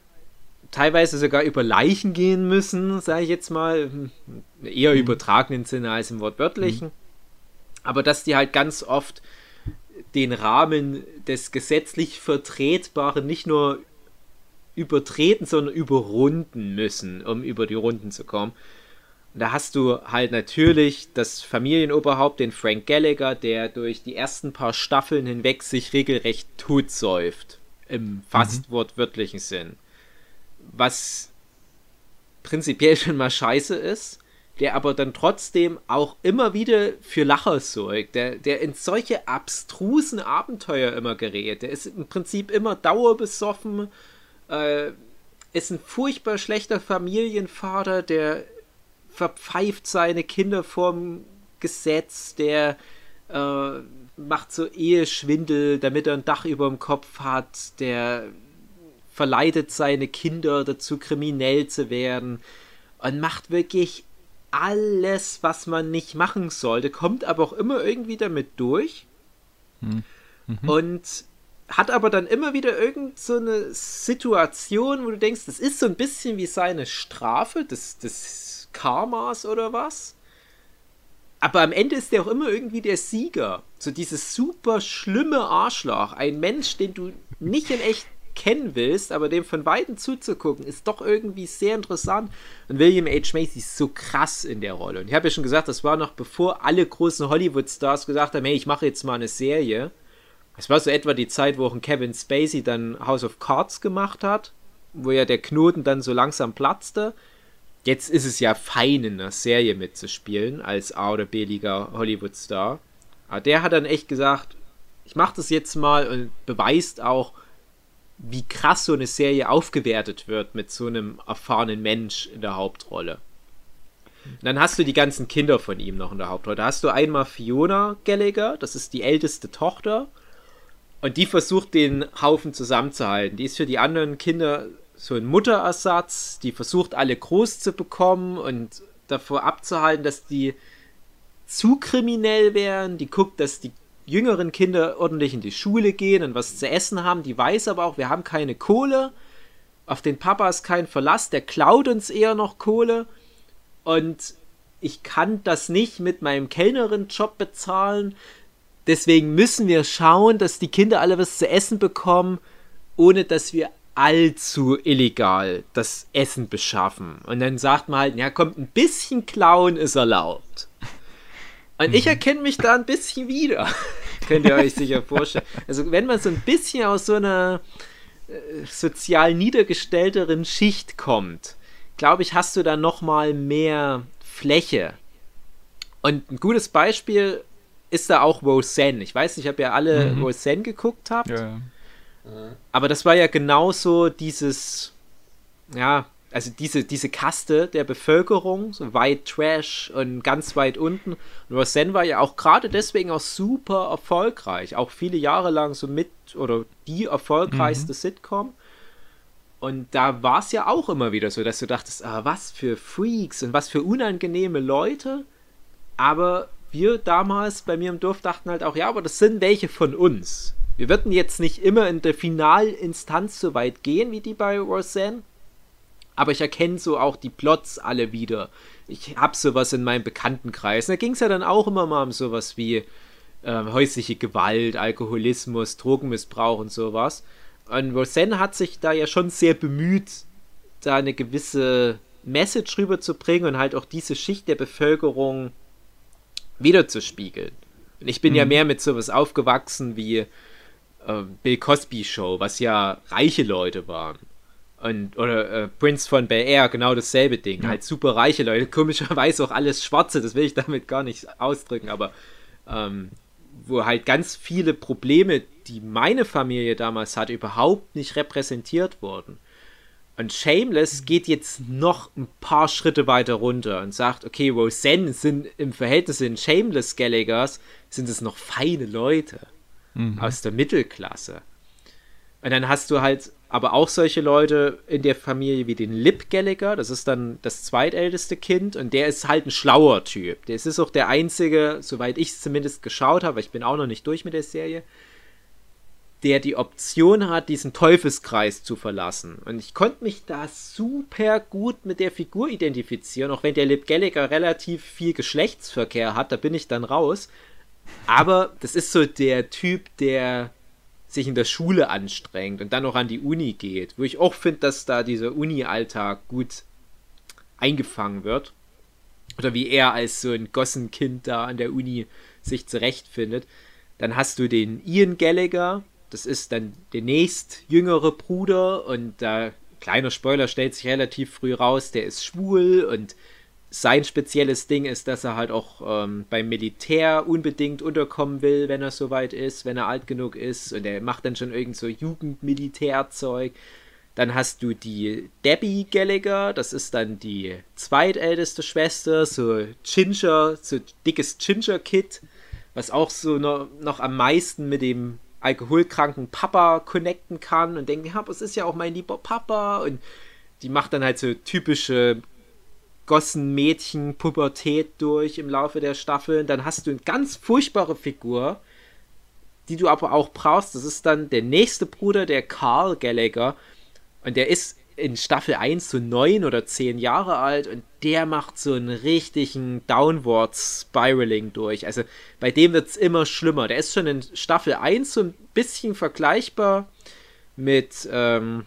teilweise sogar über Leichen gehen müssen, sage ich jetzt mal, eher mhm. übertragenen Sinne als im wortwörtlichen, mhm. aber dass die halt ganz oft den Rahmen des gesetzlich Vertretbaren nicht nur übertreten, sondern überrunden müssen, um über die Runden zu kommen. Und da hast du halt natürlich das Familienoberhaupt, den Frank Gallagher, der durch die ersten paar Staffeln hinweg sich regelrecht totsäuft. Im fast mhm. wortwörtlichen Sinn was prinzipiell schon mal scheiße ist, der aber dann trotzdem auch immer wieder für Lacher sorgt, der, der in solche abstrusen Abenteuer immer gerät. Der ist im Prinzip immer dauerbesoffen, äh, ist ein furchtbar schlechter Familienvater, der verpfeift seine Kinder vorm Gesetz, der äh, macht so Eheschwindel, damit er ein Dach über dem Kopf hat, der verleitet seine Kinder dazu, kriminell zu werden und macht wirklich alles, was man nicht machen sollte, kommt aber auch immer irgendwie damit durch hm. mhm. und hat aber dann immer wieder irgend so eine Situation, wo du denkst, das ist so ein bisschen wie seine Strafe des, des Karmas oder was. Aber am Ende ist der auch immer irgendwie der Sieger. So dieses super schlimme Arschloch. Ein Mensch, den du nicht in echt kennen willst, aber dem von Weitem zuzugucken, ist doch irgendwie sehr interessant. Und William H. Macy ist so krass in der Rolle. Und ich habe ja schon gesagt, das war noch bevor alle großen Hollywood-Stars gesagt haben, hey, ich mache jetzt mal eine Serie. Es war so etwa die Zeit, wo auch ein Kevin Spacey dann House of Cards gemacht hat, wo ja der Knoten dann so langsam platzte. Jetzt ist es ja fein, in einer Serie mitzuspielen als A- oder B-Liga Hollywood-Star. Aber der hat dann echt gesagt, ich mache das jetzt mal und beweist auch, wie krass so eine Serie aufgewertet wird mit so einem erfahrenen Mensch in der Hauptrolle. Und dann hast du die ganzen Kinder von ihm noch in der Hauptrolle. Da hast du einmal Fiona Gallagher, das ist die älteste Tochter. Und die versucht den Haufen zusammenzuhalten. Die ist für die anderen Kinder so ein Mutterersatz. Die versucht alle groß zu bekommen und davor abzuhalten, dass die zu kriminell wären. Die guckt, dass die jüngeren Kinder ordentlich in die Schule gehen und was zu essen haben. Die weiß aber auch, wir haben keine Kohle. Auf den Papa ist kein Verlass. Der klaut uns eher noch Kohle. Und ich kann das nicht mit meinem Kellnerin-Job bezahlen. Deswegen müssen wir schauen, dass die Kinder alle was zu essen bekommen, ohne dass wir allzu illegal das Essen beschaffen. Und dann sagt man halt, ja, kommt ein bisschen klauen ist erlaubt. Und ich erkenne mich da ein bisschen wieder. Könnt ihr euch sicher vorstellen. Also, wenn man so ein bisschen aus so einer äh, sozial niedergestellteren Schicht kommt, glaube ich, hast du da nochmal mehr Fläche. Und ein gutes Beispiel ist da auch Roseanne. Ich weiß nicht, ob ihr alle mhm. Roseanne geguckt habt. Ja. Aber das war ja genauso dieses, ja, also diese, diese Kaste der Bevölkerung, so weit Trash und ganz weit unten. Und Roseanne war ja auch gerade deswegen auch super erfolgreich, auch viele Jahre lang so mit oder die erfolgreichste mhm. Sitcom. Und da war es ja auch immer wieder so, dass du dachtest, ah, was für Freaks und was für unangenehme Leute. Aber wir damals bei mir im Dorf dachten halt auch, ja, aber das sind welche von uns. Wir würden jetzt nicht immer in der Finalinstanz so weit gehen wie die bei Roseanne, aber ich erkenne so auch die Plots alle wieder. Ich habe sowas in meinem Bekanntenkreis. Da ging es ja dann auch immer mal um sowas wie äh, häusliche Gewalt, Alkoholismus, Drogenmissbrauch und sowas. Und Roseanne hat sich da ja schon sehr bemüht, da eine gewisse Message rüberzubringen und halt auch diese Schicht der Bevölkerung wiederzuspiegeln. Und ich bin mhm. ja mehr mit sowas aufgewachsen wie äh, Bill Cosby Show, was ja reiche Leute waren. Und, oder äh, Prince von Bel Air, genau dasselbe Ding. Ja. Halt super reiche Leute, komischerweise auch alles Schwarze, das will ich damit gar nicht ausdrücken, aber ähm, wo halt ganz viele Probleme, die meine Familie damals hatte, überhaupt nicht repräsentiert wurden. Und Shameless geht jetzt noch ein paar Schritte weiter runter und sagt, okay, Roseanne sind im Verhältnis in Shameless Gallaghers, sind es noch feine Leute mhm. aus der Mittelklasse. Und dann hast du halt aber auch solche Leute in der Familie wie den Lip Gallagher, das ist dann das zweitälteste Kind und der ist halt ein schlauer Typ. Der ist auch der einzige, soweit ich es zumindest geschaut habe, ich bin auch noch nicht durch mit der Serie, der die Option hat, diesen Teufelskreis zu verlassen. Und ich konnte mich da super gut mit der Figur identifizieren, auch wenn der Lip Gallagher relativ viel Geschlechtsverkehr hat, da bin ich dann raus. Aber das ist so der Typ, der sich in der Schule anstrengt und dann noch an die Uni geht, wo ich auch finde, dass da dieser Uni-Alltag gut eingefangen wird. Oder wie er als so ein Gossenkind da an der Uni sich zurechtfindet. Dann hast du den Ian Gallagher, das ist dann der nächst jüngere Bruder und da, kleiner Spoiler, stellt sich relativ früh raus, der ist schwul und sein spezielles Ding ist, dass er halt auch ähm, beim Militär unbedingt unterkommen will, wenn er soweit ist, wenn er alt genug ist. Und er macht dann schon irgend so Jugendmilitärzeug. Dann hast du die Debbie Gallagher, das ist dann die zweitälteste Schwester, so Ginger, so dickes Ginger-Kid, was auch so noch, noch am meisten mit dem alkoholkranken Papa connecten kann und denkt, ja, das ist ja auch mein lieber Papa und die macht dann halt so typische gossen Mädchen Pubertät durch im Laufe der Staffeln. Dann hast du eine ganz furchtbare Figur, die du aber auch brauchst. Das ist dann der nächste Bruder, der Carl Gallagher. Und der ist in Staffel 1 so neun oder zehn Jahre alt und der macht so einen richtigen Downward Spiraling durch. Also bei dem wird es immer schlimmer. Der ist schon in Staffel 1 so ein bisschen vergleichbar mit, ähm,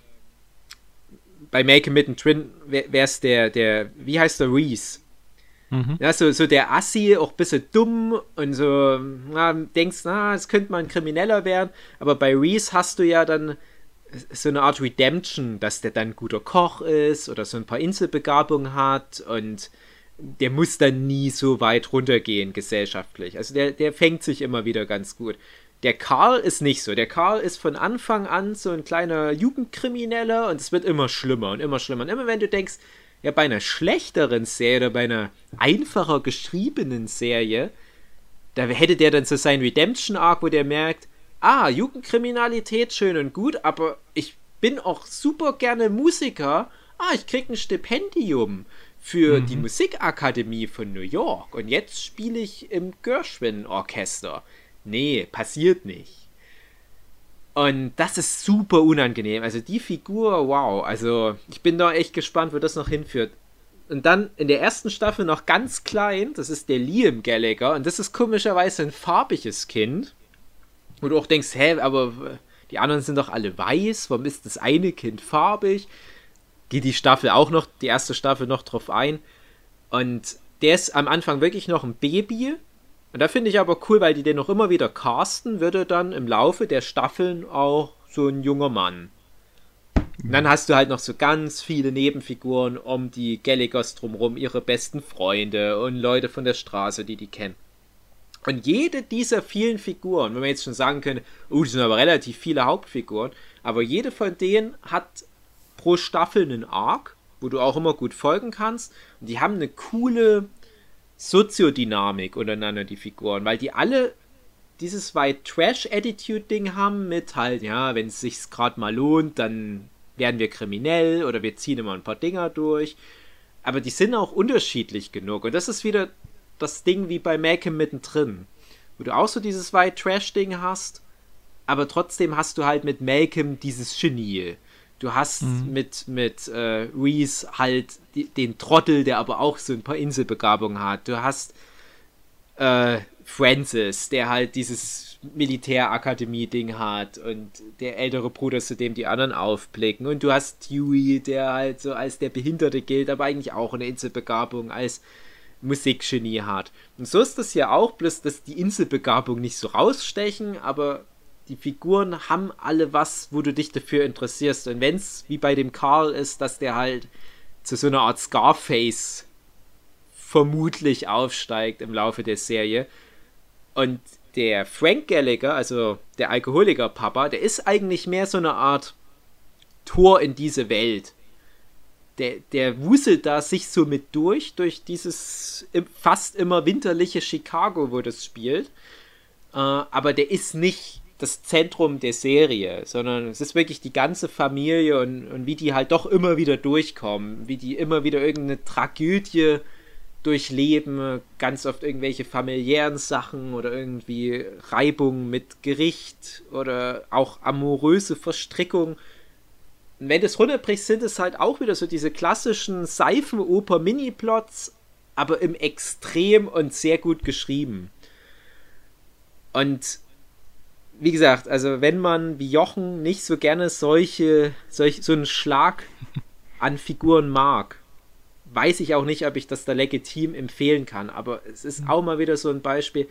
bei Make mittendrin wäre es der, der, wie heißt der, Reese. Mhm. Ja, so, so der Assi, auch ein bisschen dumm und so, na, denkst, na, es könnte mal ein Krimineller werden, aber bei Reese hast du ja dann so eine Art Redemption, dass der dann ein guter Koch ist oder so ein paar Inselbegabungen hat und der muss dann nie so weit runtergehen gesellschaftlich. Also der, der fängt sich immer wieder ganz gut. Der Karl ist nicht so. Der Karl ist von Anfang an so ein kleiner Jugendkrimineller und es wird immer schlimmer und immer schlimmer. Und immer wenn du denkst, ja, bei einer schlechteren Serie oder bei einer einfacher geschriebenen Serie, da hätte der dann so sein Redemption-Arc, wo der merkt, ah, Jugendkriminalität schön und gut, aber ich bin auch super gerne Musiker. Ah, ich krieg ein Stipendium für mhm. die Musikakademie von New York und jetzt spiele ich im Gershwin-Orchester. Nee, passiert nicht. Und das ist super unangenehm. Also die Figur, wow. Also ich bin da echt gespannt, wo das noch hinführt. Und dann in der ersten Staffel noch ganz klein, das ist der Liam Gallagher. Und das ist komischerweise ein farbiges Kind. Wo du auch denkst, hä, aber die anderen sind doch alle weiß. Warum ist das eine Kind farbig? Geht die Staffel auch noch, die erste Staffel noch drauf ein. Und der ist am Anfang wirklich noch ein Baby und da finde ich aber cool, weil die den noch immer wieder casten, würde dann im Laufe der Staffeln auch so ein junger Mann. Und dann hast du halt noch so ganz viele Nebenfiguren um die Galligers drumherum, ihre besten Freunde und Leute von der Straße, die die kennen. Und jede dieser vielen Figuren, wenn man jetzt schon sagen könnte, oh, das sind aber relativ viele Hauptfiguren, aber jede von denen hat pro Staffel einen Arc, wo du auch immer gut folgen kannst. Und die haben eine coole Soziodynamik untereinander, die Figuren, weil die alle dieses White Trash Attitude Ding haben mit halt, ja, wenn es sich gerade mal lohnt, dann werden wir kriminell oder wir ziehen immer ein paar Dinger durch. Aber die sind auch unterschiedlich genug. Und das ist wieder das Ding wie bei Malcolm mittendrin. Wo du auch so dieses White Trash Ding hast, aber trotzdem hast du halt mit Malcolm dieses Genie. Du hast mhm. mit, mit äh, Reese halt die, den Trottel, der aber auch so ein paar Inselbegabungen hat. Du hast äh, Francis, der halt dieses Militärakademie-Ding hat und der ältere Bruder, zu dem die anderen aufblicken. Und du hast Dewey, der halt so als der Behinderte gilt, aber eigentlich auch eine Inselbegabung als Musikgenie hat. Und so ist das ja auch, bloß dass die Inselbegabung nicht so rausstechen, aber die Figuren haben alle was, wo du dich dafür interessierst. Und wenn es wie bei dem Karl ist, dass der halt zu so einer Art Scarface vermutlich aufsteigt im Laufe der Serie. Und der Frank Gallagher, also der Alkoholiker-Papa, der ist eigentlich mehr so eine Art Tor in diese Welt. Der, der wuselt da sich so mit durch, durch dieses fast immer winterliche Chicago, wo das spielt. Äh, aber der ist nicht das Zentrum der Serie, sondern es ist wirklich die ganze Familie und, und wie die halt doch immer wieder durchkommen, wie die immer wieder irgendeine Tragödie durchleben, ganz oft irgendwelche familiären Sachen oder irgendwie Reibung mit Gericht oder auch amoröse Verstrickung. Und wenn das runterbrichst, sind es halt auch wieder so diese klassischen Seifenoper-Mini-Plots, aber im Extrem und sehr gut geschrieben. Und wie gesagt, also wenn man wie Jochen nicht so gerne solche, solch, so einen Schlag an Figuren mag, weiß ich auch nicht, ob ich das da legitim empfehlen kann. Aber es ist mhm. auch mal wieder so ein Beispiel.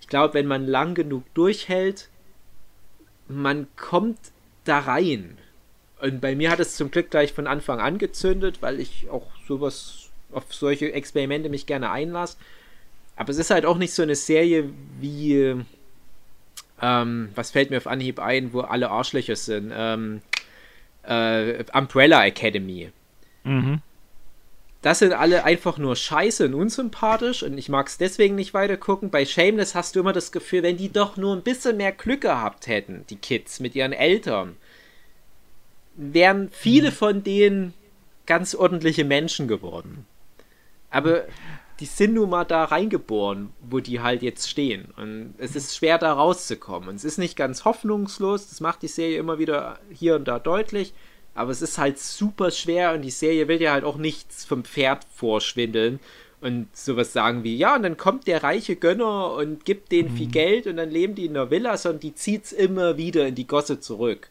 Ich glaube, wenn man lang genug durchhält, man kommt da rein. Und bei mir hat es zum Glück gleich von Anfang an gezündet, weil ich auch sowas auf solche Experimente mich gerne einlasse. Aber es ist halt auch nicht so eine Serie wie ähm, was fällt mir auf Anhieb ein, wo alle Arschlöcher sind? Ähm, äh, Umbrella Academy. Mhm. Das sind alle einfach nur scheiße und unsympathisch und ich mag es deswegen nicht weiter gucken. Bei Shameless hast du immer das Gefühl, wenn die doch nur ein bisschen mehr Glück gehabt hätten, die Kids mit ihren Eltern, wären viele mhm. von denen ganz ordentliche Menschen geworden. Aber die sind nun mal da reingeboren, wo die halt jetzt stehen. Und es ist schwer da rauszukommen. Und es ist nicht ganz hoffnungslos, das macht die Serie immer wieder hier und da deutlich. Aber es ist halt super schwer und die Serie will ja halt auch nichts vom Pferd vorschwindeln und sowas sagen wie, ja, und dann kommt der reiche Gönner und gibt denen mhm. viel Geld und dann leben die in der Villa, sondern die zieht es immer wieder in die Gosse zurück.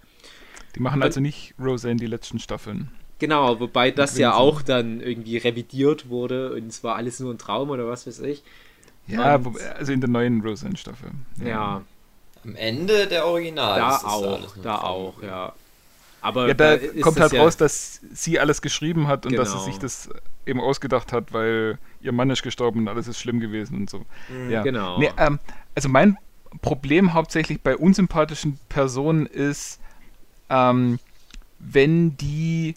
Die machen also nicht Roseanne die letzten Staffeln. Genau, wobei das ja auch dann irgendwie revidiert wurde und es war alles nur ein Traum oder was weiß ich. Ja, und, also in der neuen Roseanne-Staffel. Ja. ja. Am Ende der Original. Da auch, da auch, ja. Aber ja, da, da kommt halt ja raus, dass sie alles geschrieben hat und genau. dass sie genau. sich das eben ausgedacht hat, weil ihr Mann ist gestorben und alles ist schlimm gewesen und so. Mhm, ja. Genau. Nee, ähm, also mein Problem hauptsächlich bei unsympathischen Personen ist, ähm, wenn die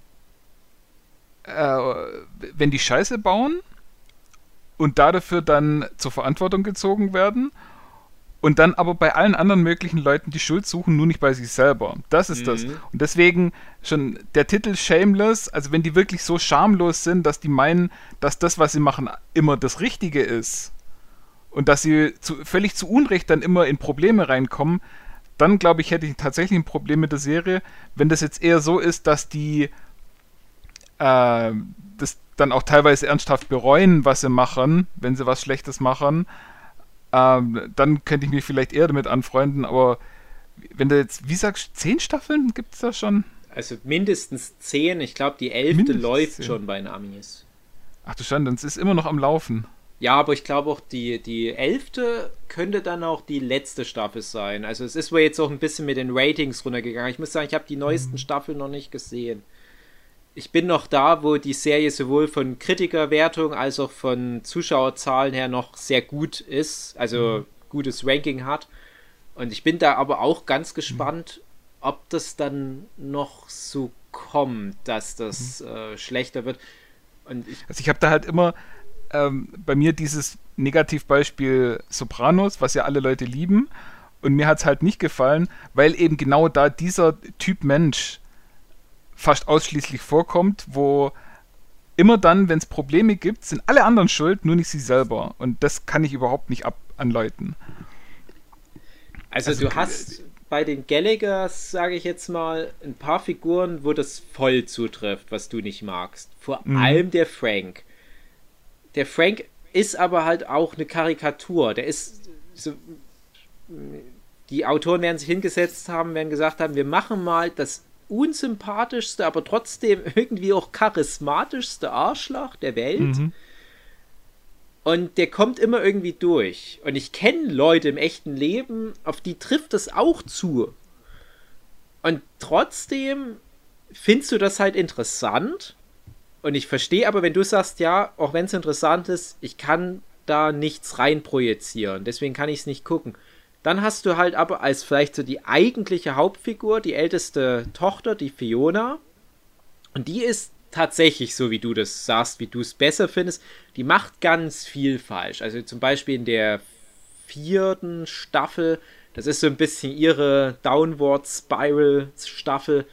äh, wenn die Scheiße bauen und dafür dann zur Verantwortung gezogen werden und dann aber bei allen anderen möglichen Leuten die Schuld suchen, nur nicht bei sich selber. Das ist mhm. das. Und deswegen schon der Titel Shameless, also wenn die wirklich so schamlos sind, dass die meinen, dass das, was sie machen, immer das Richtige ist und dass sie zu, völlig zu Unrecht dann immer in Probleme reinkommen, dann glaube ich, hätte ich tatsächlich ein Problem mit der Serie. Wenn das jetzt eher so ist, dass die äh, das dann auch teilweise ernsthaft bereuen, was sie machen, wenn sie was Schlechtes machen, ähm, dann könnte ich mich vielleicht eher damit anfreunden, aber wenn du jetzt, wie sagst du, zehn Staffeln gibt es da schon? Also mindestens zehn, ich glaube die elfte mindestens läuft zehn. schon bei den Amis. Ach du Schande, es ist immer noch am Laufen. Ja, aber ich glaube auch, die, die elfte könnte dann auch die letzte Staffel sein. Also es ist wohl jetzt auch ein bisschen mit den Ratings runtergegangen. Ich muss sagen, ich habe die neuesten mhm. Staffeln noch nicht gesehen ich bin noch da, wo die Serie sowohl von Kritikerwertung als auch von Zuschauerzahlen her noch sehr gut ist, also mhm. gutes Ranking hat. Und ich bin da aber auch ganz gespannt, mhm. ob das dann noch so kommt, dass das mhm. äh, schlechter wird. Und ich also ich habe da halt immer ähm, bei mir dieses Negativbeispiel Sopranos, was ja alle Leute lieben. Und mir hat es halt nicht gefallen, weil eben genau da dieser Typ Mensch fast ausschließlich vorkommt, wo immer dann, wenn es Probleme gibt, sind alle anderen schuld, nur nicht sie selber. Und das kann ich überhaupt nicht ab anläuten. Also, also du hast bei den Gallaghers, sage ich jetzt mal, ein paar Figuren, wo das voll zutrifft, was du nicht magst. Vor mhm. allem der Frank. Der Frank ist aber halt auch eine Karikatur. Der ist so. Die Autoren werden sich hingesetzt haben, werden gesagt haben, wir machen mal das unsympathischste, aber trotzdem irgendwie auch charismatischste Arschloch der Welt. Mhm. Und der kommt immer irgendwie durch. Und ich kenne Leute im echten Leben, auf die trifft das auch zu. Und trotzdem findest du das halt interessant. Und ich verstehe aber, wenn du sagst, ja, auch wenn es interessant ist, ich kann da nichts reinprojizieren. Deswegen kann ich es nicht gucken. Dann hast du halt aber als vielleicht so die eigentliche Hauptfigur, die älteste Tochter, die Fiona. Und die ist tatsächlich so, wie du das sagst, wie du es besser findest. Die macht ganz viel falsch. Also zum Beispiel in der vierten Staffel, das ist so ein bisschen ihre Downward Spiral Staffel.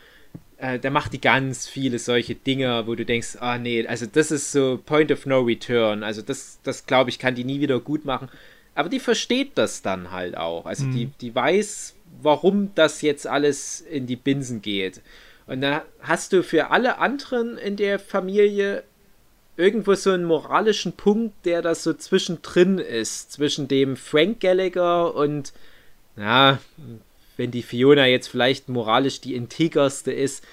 Äh, da macht die ganz viele solche Dinge, wo du denkst, ah nee, also das ist so Point of No Return. Also das, das glaube ich, kann die nie wieder gut machen. Aber die versteht das dann halt auch. Also mhm. die, die weiß, warum das jetzt alles in die Binsen geht. Und da hast du für alle anderen in der Familie irgendwo so einen moralischen Punkt, der das so zwischendrin ist. Zwischen dem Frank Gallagher und, na, wenn die Fiona jetzt vielleicht moralisch die integerste ist,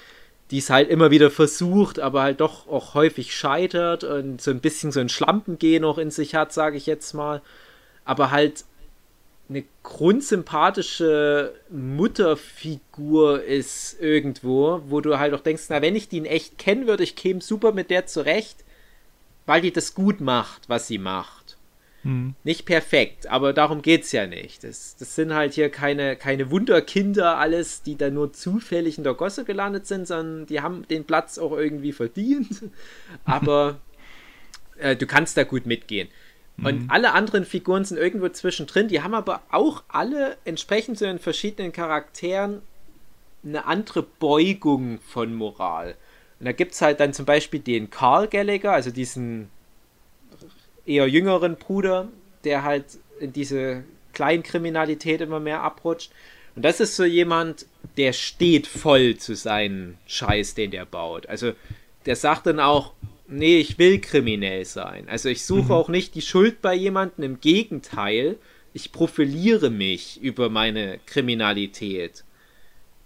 die es halt immer wieder versucht, aber halt doch auch häufig scheitert und so ein bisschen so ein Schlampengehen noch in sich hat, sage ich jetzt mal aber halt eine grundsympathische Mutterfigur ist irgendwo, wo du halt auch denkst, na, wenn ich die in echt kennen würde, ich käme super mit der zurecht, weil die das gut macht, was sie macht. Hm. Nicht perfekt, aber darum geht's ja nicht. Das, das sind halt hier keine, keine Wunderkinder alles, die da nur zufällig in der Gosse gelandet sind, sondern die haben den Platz auch irgendwie verdient. Aber äh, du kannst da gut mitgehen. Und mhm. alle anderen Figuren sind irgendwo zwischendrin. Die haben aber auch alle entsprechend zu den verschiedenen Charakteren eine andere Beugung von Moral. Und da gibt es halt dann zum Beispiel den Carl Gallagher, also diesen eher jüngeren Bruder, der halt in diese Kleinkriminalität immer mehr abrutscht. Und das ist so jemand, der steht voll zu seinem Scheiß, den der baut. Also der sagt dann auch, nee, ich will kriminell sein. Also ich suche mhm. auch nicht die Schuld bei jemandem, im Gegenteil, ich profiliere mich über meine Kriminalität.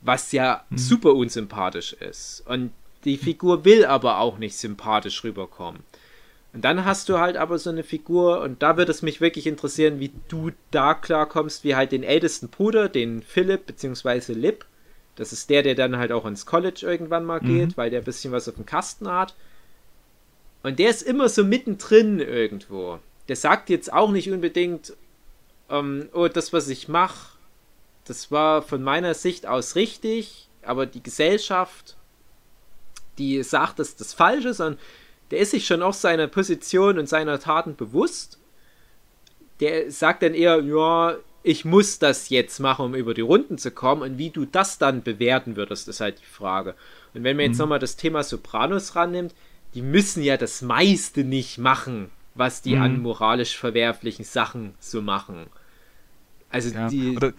was ja mhm. super unsympathisch ist. Und die Figur will aber auch nicht sympathisch rüberkommen. Und dann hast du halt aber so eine Figur, und da würde es mich wirklich interessieren, wie du da klarkommst, wie halt den ältesten Bruder, den Philipp, beziehungsweise Lip. Das ist der, der dann halt auch ins College irgendwann mal geht, mhm. weil der ein bisschen was auf dem Kasten hat. Und der ist immer so mittendrin irgendwo. Der sagt jetzt auch nicht unbedingt, ähm, oh, das, was ich mache, das war von meiner Sicht aus richtig, aber die Gesellschaft, die sagt, dass das falsch ist, und der ist sich schon auch seiner Position und seiner Taten bewusst. Der sagt dann eher, ja, ich muss das jetzt machen, um über die Runden zu kommen. Und wie du das dann bewerten würdest, ist halt die Frage. Und wenn man jetzt mhm. nochmal das Thema Sopranos rannimmt, die müssen ja das meiste nicht machen, was die mhm. an moralisch verwerflichen Sachen so machen. Also ja. die. Oder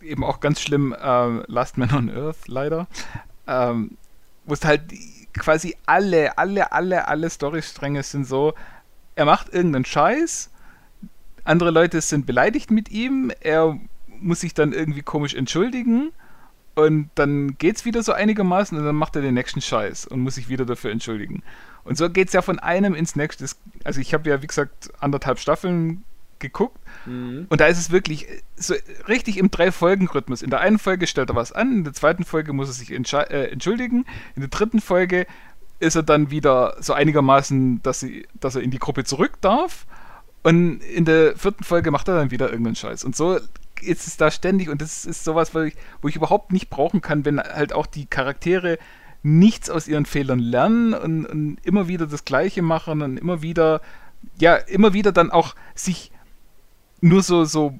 eben auch ganz schlimm, äh, Last Man on Earth, leider. Ähm, wo es halt quasi alle, alle, alle, alle Storystränge sind so, er macht irgendeinen Scheiß, andere Leute sind beleidigt mit ihm, er muss sich dann irgendwie komisch entschuldigen und dann geht's wieder so einigermaßen und dann macht er den nächsten Scheiß und muss sich wieder dafür entschuldigen. Und so geht's ja von einem ins nächste. Also ich habe ja, wie gesagt, anderthalb Staffeln geguckt mhm. und da ist es wirklich so richtig im Drei-Folgen-Rhythmus. In der einen Folge stellt er was an, in der zweiten Folge muss er sich äh, entschuldigen, in der dritten Folge ist er dann wieder so einigermaßen, dass, sie, dass er in die Gruppe zurück darf und in der vierten Folge macht er dann wieder irgendeinen Scheiß. Und so ist es da ständig und das ist sowas, wo ich, wo ich überhaupt nicht brauchen kann, wenn halt auch die Charaktere nichts aus ihren Fehlern lernen und, und immer wieder das Gleiche machen und immer wieder, ja, immer wieder dann auch sich nur so, so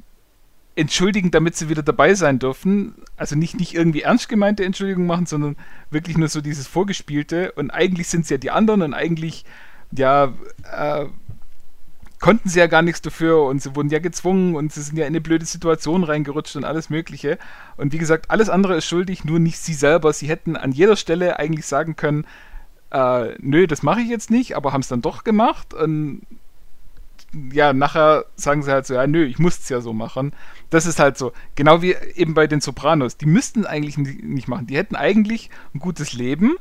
entschuldigen, damit sie wieder dabei sein dürfen. Also nicht, nicht irgendwie ernst gemeinte Entschuldigung machen, sondern wirklich nur so dieses Vorgespielte. Und eigentlich sind es ja die anderen und eigentlich, ja, äh, konnten sie ja gar nichts dafür und sie wurden ja gezwungen und sie sind ja in eine blöde Situation reingerutscht und alles Mögliche. Und wie gesagt, alles andere ist schuldig, nur nicht sie selber. Sie hätten an jeder Stelle eigentlich sagen können, äh, nö, das mache ich jetzt nicht, aber haben es dann doch gemacht. Und ja, nachher sagen sie halt so, ja, nö, ich muss es ja so machen. Das ist halt so. Genau wie eben bei den Sopranos. Die müssten eigentlich nicht machen. Die hätten eigentlich ein gutes Leben.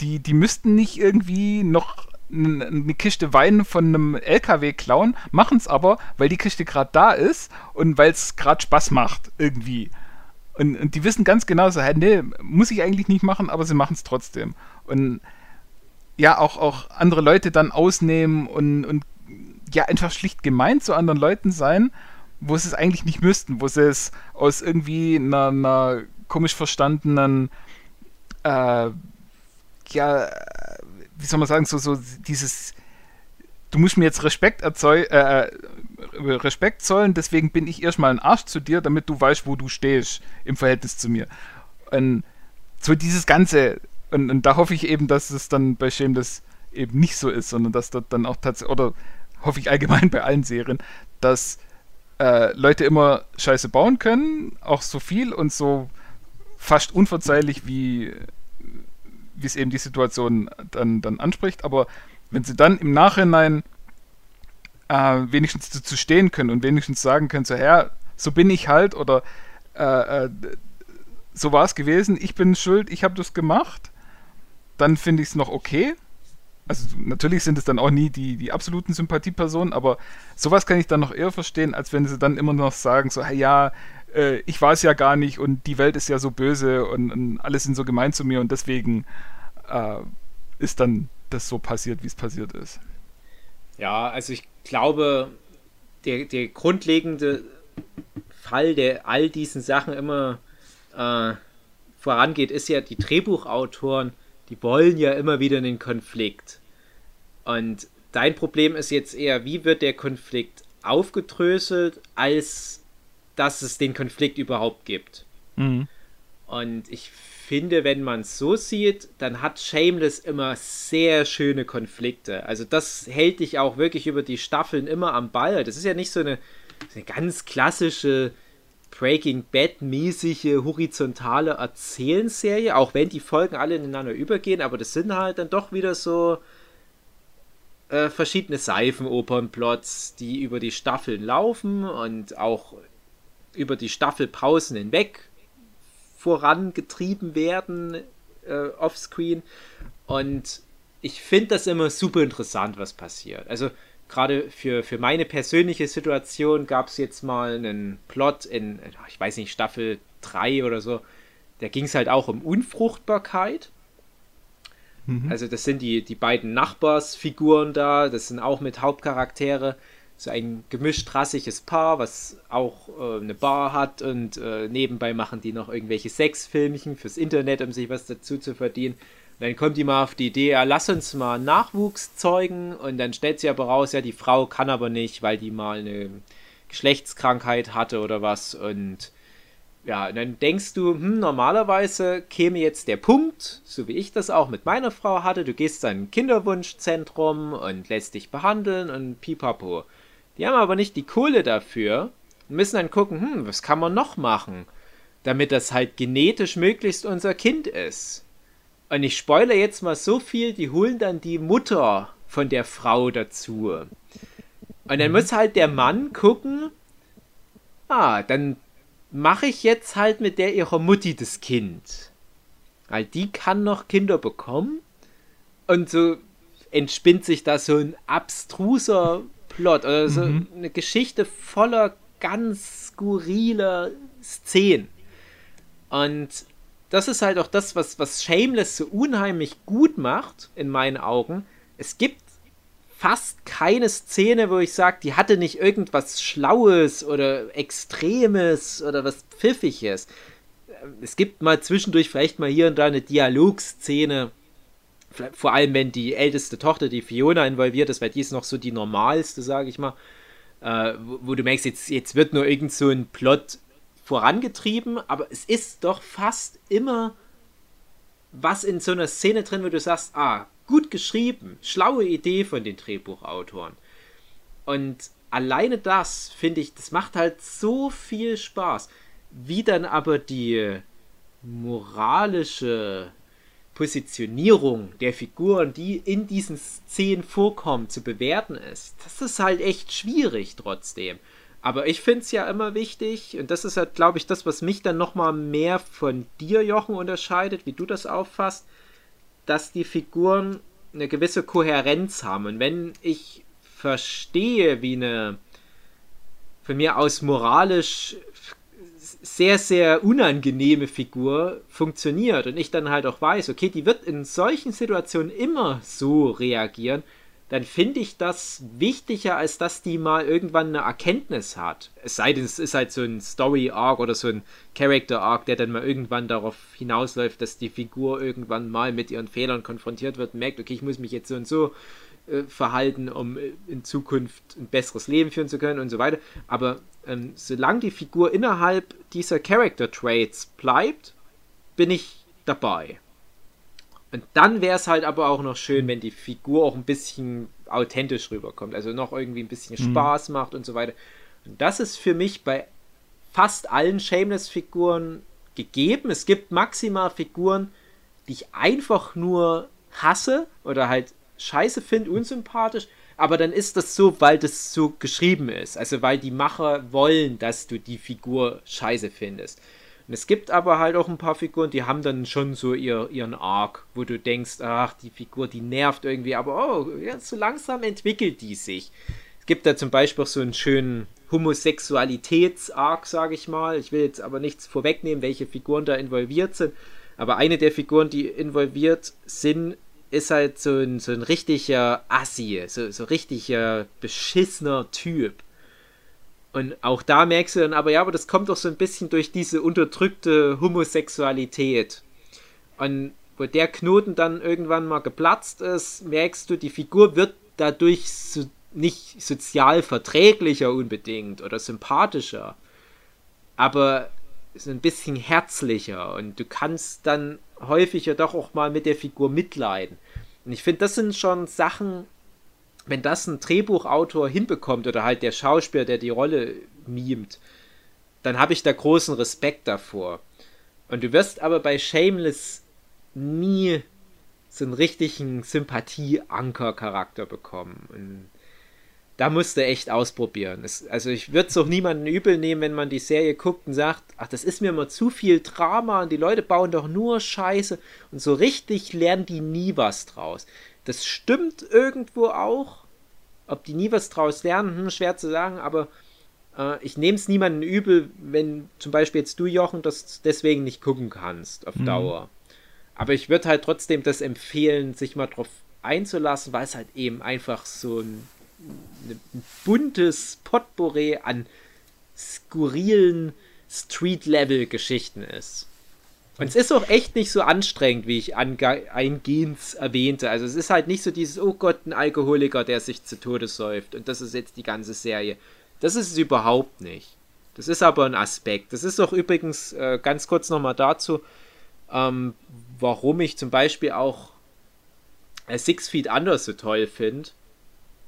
Die, die müssten nicht irgendwie noch eine Kiste Wein von einem LKW klauen, machen es aber, weil die Kiste gerade da ist und weil es gerade Spaß macht, irgendwie. Und, und, die wissen ganz genau so, hey, nee, muss ich eigentlich nicht machen, aber sie machen es trotzdem. Und ja, auch, auch andere Leute dann ausnehmen und, und ja einfach schlicht gemein zu anderen Leuten sein, wo sie es eigentlich nicht müssten, wo sie es aus irgendwie einer, einer komisch verstandenen, äh, ja, wie soll man sagen, so, so dieses, du musst mir jetzt Respekt erzeugen, äh, äh, Respekt zollen, deswegen bin ich erstmal ein Arsch zu dir, damit du weißt, wo du stehst im Verhältnis zu mir. Und so dieses Ganze, und, und da hoffe ich eben, dass es dann bei Shameless eben nicht so ist, sondern dass dort dann auch tatsächlich, oder hoffe ich allgemein bei allen Serien, dass äh, Leute immer Scheiße bauen können, auch so viel und so fast unverzeihlich, wie wie es eben die Situation dann, dann anspricht, aber wenn sie dann im Nachhinein äh, wenigstens dazu stehen können und wenigstens sagen können, so, ja, so bin ich halt oder äh, äh, so war es gewesen, ich bin schuld, ich habe das gemacht, dann finde ich es noch okay. Also natürlich sind es dann auch nie die, die absoluten Sympathiepersonen, aber sowas kann ich dann noch eher verstehen, als wenn sie dann immer noch sagen, so, hey, ja, äh, ich war es ja gar nicht und die Welt ist ja so böse und, und alle sind so gemein zu mir und deswegen äh, ist dann das so passiert, wie es passiert ist. Ja, also ich glaube, der, der grundlegende Fall, der all diesen Sachen immer äh, vorangeht, ist ja, die Drehbuchautoren die wollen ja immer wieder einen Konflikt. Und dein Problem ist jetzt eher, wie wird der Konflikt aufgedröselt, als dass es den Konflikt überhaupt gibt. Mhm. Und ich finde, wenn man es so sieht, dann hat Shameless immer sehr schöne Konflikte. Also das hält dich auch wirklich über die Staffeln immer am Ball. Das ist ja nicht so eine, eine ganz klassische Breaking Bad-mäßige horizontale Erzählserie, auch wenn die Folgen alle ineinander übergehen, aber das sind halt dann doch wieder so äh, verschiedene Seifenopernplots, die über die Staffeln laufen und auch über die Staffelpausen hinweg vorangetrieben werden äh, offscreen. Und ich finde das immer super interessant, was passiert. Also gerade für, für meine persönliche Situation gab es jetzt mal einen Plot in, ich weiß nicht, Staffel 3 oder so. Da ging es halt auch um Unfruchtbarkeit. Mhm. Also das sind die, die beiden Nachbarsfiguren da, das sind auch mit Hauptcharaktere. So ein gemischt rassiges Paar, was auch äh, eine Bar hat und äh, nebenbei machen die noch irgendwelche Sexfilmchen fürs Internet, um sich was dazu zu verdienen. Und dann kommt die mal auf die Idee, ja, lass uns mal Nachwuchs zeugen und dann stellt sie aber raus, ja, die Frau kann aber nicht, weil die mal eine Geschlechtskrankheit hatte oder was und ja, und dann denkst du, hm, normalerweise käme jetzt der Punkt, so wie ich das auch mit meiner Frau hatte, du gehst in ein Kinderwunschzentrum und lässt dich behandeln und pipapo. Die haben aber nicht die Kohle dafür und müssen dann gucken, hm, was kann man noch machen, damit das halt genetisch möglichst unser Kind ist. Und ich spoilere jetzt mal so viel, die holen dann die Mutter von der Frau dazu. Und dann muss halt der Mann gucken, ah, dann mache ich jetzt halt mit der ihrer Mutti das Kind. Weil die kann noch Kinder bekommen. Und so entspinnt sich da so ein abstruser Plot. Oder so mhm. eine Geschichte voller ganz skurriler Szenen. Und das ist halt auch das, was, was Shameless so unheimlich gut macht, in meinen Augen. Es gibt fast keine Szene, wo ich sage, die hatte nicht irgendwas Schlaues oder Extremes oder was Pfiffiges. Es gibt mal zwischendurch vielleicht mal hier und da eine Dialogszene, vor allem wenn die älteste Tochter, die Fiona, involviert ist, weil die ist noch so die normalste, sage ich mal, äh, wo, wo, du merkst, jetzt, jetzt wird nur irgend so ein Plot vorangetrieben, aber es ist doch fast immer was in so einer Szene drin, wo du sagst, ah, gut geschrieben, schlaue Idee von den Drehbuchautoren. Und alleine das, finde ich, das macht halt so viel Spaß. Wie dann aber die moralische Positionierung der Figuren, die in diesen Szenen vorkommen, zu bewerten ist, das ist halt echt schwierig trotzdem. Aber ich finde es ja immer wichtig, und das ist halt, glaube ich, das, was mich dann nochmal mehr von dir, Jochen, unterscheidet, wie du das auffasst, dass die Figuren eine gewisse Kohärenz haben. Und wenn ich verstehe, wie eine von mir aus moralisch sehr, sehr unangenehme Figur funktioniert und ich dann halt auch weiß, okay, die wird in solchen Situationen immer so reagieren, dann finde ich das wichtiger, als dass die mal irgendwann eine Erkenntnis hat. Es sei denn, es ist halt so ein Story-Arc oder so ein Character-Arc, der dann mal irgendwann darauf hinausläuft, dass die Figur irgendwann mal mit ihren Fehlern konfrontiert wird und merkt, okay, ich muss mich jetzt so und so äh, verhalten, um äh, in Zukunft ein besseres Leben führen zu können und so weiter. Aber ähm, solange die Figur innerhalb dieser Character-Traits bleibt, bin ich dabei. Und dann wäre es halt aber auch noch schön, wenn die Figur auch ein bisschen authentisch rüberkommt. Also noch irgendwie ein bisschen mhm. Spaß macht und so weiter. Und das ist für mich bei fast allen Shameless-Figuren gegeben. Es gibt maximal Figuren, die ich einfach nur hasse oder halt scheiße finde, unsympathisch. Aber dann ist das so, weil das so geschrieben ist. Also weil die Macher wollen, dass du die Figur scheiße findest. Und es gibt aber halt auch ein paar Figuren, die haben dann schon so ihr, ihren Arc, wo du denkst, ach, die Figur, die nervt irgendwie, aber oh, ja, so langsam entwickelt die sich. Es gibt da zum Beispiel so einen schönen Homosexualitäts-Arc, sage ich mal. Ich will jetzt aber nichts vorwegnehmen, welche Figuren da involviert sind. Aber eine der Figuren, die involviert sind, ist halt so ein, so ein richtiger Assi, so, so richtiger beschissener Typ. Und auch da merkst du dann aber, ja, aber das kommt doch so ein bisschen durch diese unterdrückte Homosexualität. Und wo der Knoten dann irgendwann mal geplatzt ist, merkst du, die Figur wird dadurch so nicht sozial verträglicher unbedingt oder sympathischer, aber so ein bisschen herzlicher und du kannst dann häufiger doch auch mal mit der Figur mitleiden. Und ich finde, das sind schon Sachen, wenn das ein Drehbuchautor hinbekommt oder halt der Schauspieler, der die Rolle mimt, dann habe ich da großen Respekt davor. Und du wirst aber bei Shameless nie so einen richtigen Sympathie-Anker-Charakter bekommen. Und da musst du echt ausprobieren. Es, also ich würde es auch niemanden übel nehmen, wenn man die Serie guckt und sagt, ach, das ist mir immer zu viel Drama und die Leute bauen doch nur Scheiße und so richtig lernen die nie was draus. Das stimmt irgendwo auch. Ob die nie was draus lernen, hm, schwer zu sagen, aber äh, ich nehme es niemanden übel, wenn zum Beispiel jetzt du, Jochen, das deswegen nicht gucken kannst auf mhm. Dauer. Aber ich würde halt trotzdem das empfehlen, sich mal drauf einzulassen, weil es halt eben einfach so ein ein buntes Potpourri an skurrilen Street-Level-Geschichten ist. Und es ist auch echt nicht so anstrengend, wie ich eingehend erwähnte. Also es ist halt nicht so dieses, oh Gott, ein Alkoholiker, der sich zu Tode säuft. Und das ist jetzt die ganze Serie. Das ist es überhaupt nicht. Das ist aber ein Aspekt. Das ist auch übrigens äh, ganz kurz nochmal dazu, ähm, warum ich zum Beispiel auch äh, Six Feet Under so toll finde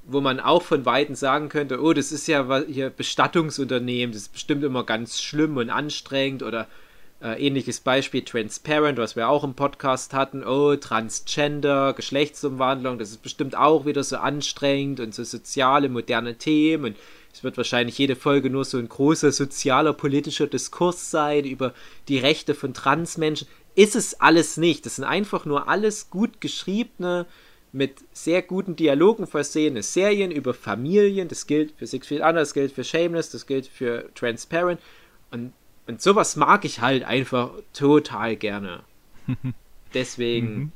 wo man auch von Weitem sagen könnte, oh, das ist ja hier Bestattungsunternehmen, das ist bestimmt immer ganz schlimm und anstrengend oder äh, ähnliches Beispiel Transparent, was wir auch im Podcast hatten, oh, Transgender, Geschlechtsumwandlung, das ist bestimmt auch wieder so anstrengend und so soziale, moderne Themen und es wird wahrscheinlich jede Folge nur so ein großer sozialer, politischer Diskurs sein über die Rechte von Transmenschen. Ist es alles nicht. Das sind einfach nur alles gut geschriebene, mit sehr guten Dialogen versehene Serien über Familien. Das gilt für Six Feet Under, das gilt für Shameless, das gilt für Transparent. Und, und sowas mag ich halt einfach total gerne. Deswegen mhm.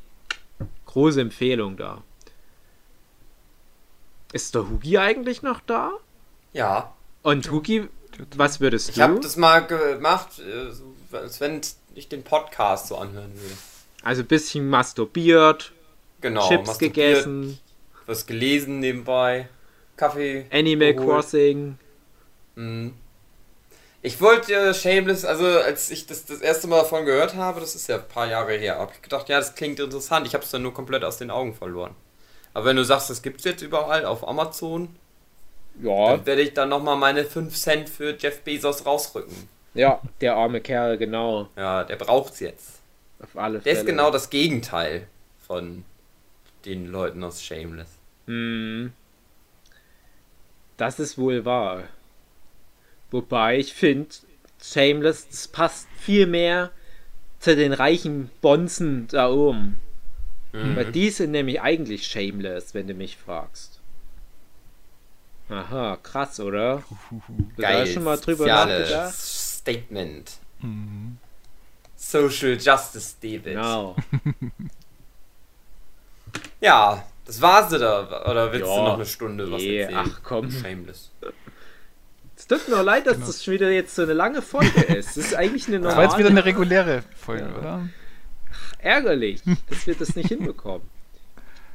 große Empfehlung da. Ist der Hugi eigentlich noch da? Ja. Und Hugi, was würdest du? Ich habe das mal gemacht, äh, als wenn ich den Podcast so anhören würde. Also ein bisschen masturbiert, Genau, Chips gegessen. Was gelesen nebenbei. Kaffee. Animal geholt. Crossing. Mhm. Ich wollte Shameless, also als ich das das erste Mal davon gehört habe, das ist ja ein paar Jahre her, habe ich gedacht, ja, das klingt interessant. Ich habe es dann nur komplett aus den Augen verloren. Aber wenn du sagst, das gibt es jetzt überall auf Amazon, ja. dann werde ich dann nochmal meine 5 Cent für Jeff Bezos rausrücken. Ja, der arme Kerl, genau. Ja, der braucht's jetzt. Auf alle Fälle. Der ist genau das Gegenteil von den Leuten aus Shameless. Hm. Das ist wohl wahr. Wobei ich finde, Shameless passt viel mehr zu den reichen Bonzen da oben. Mhm. Weil die sind nämlich eigentlich shameless, wenn du mich fragst. Aha, krass, oder? Geil. Da schon mal drüber nachgedacht? Statement. Mhm. Social Justice David. Genau. Ja, das war's da. Oder willst ja, du noch eine Stunde was nee, erzählen? Ach komm. Shameless. Es tut mir leid, dass genau. das schon wieder jetzt so eine lange Folge ist. Das ist eigentlich eine normale... Das war jetzt wieder eine reguläre Folge, ja. oder? Ach, ärgerlich, dass wir das nicht hinbekommen.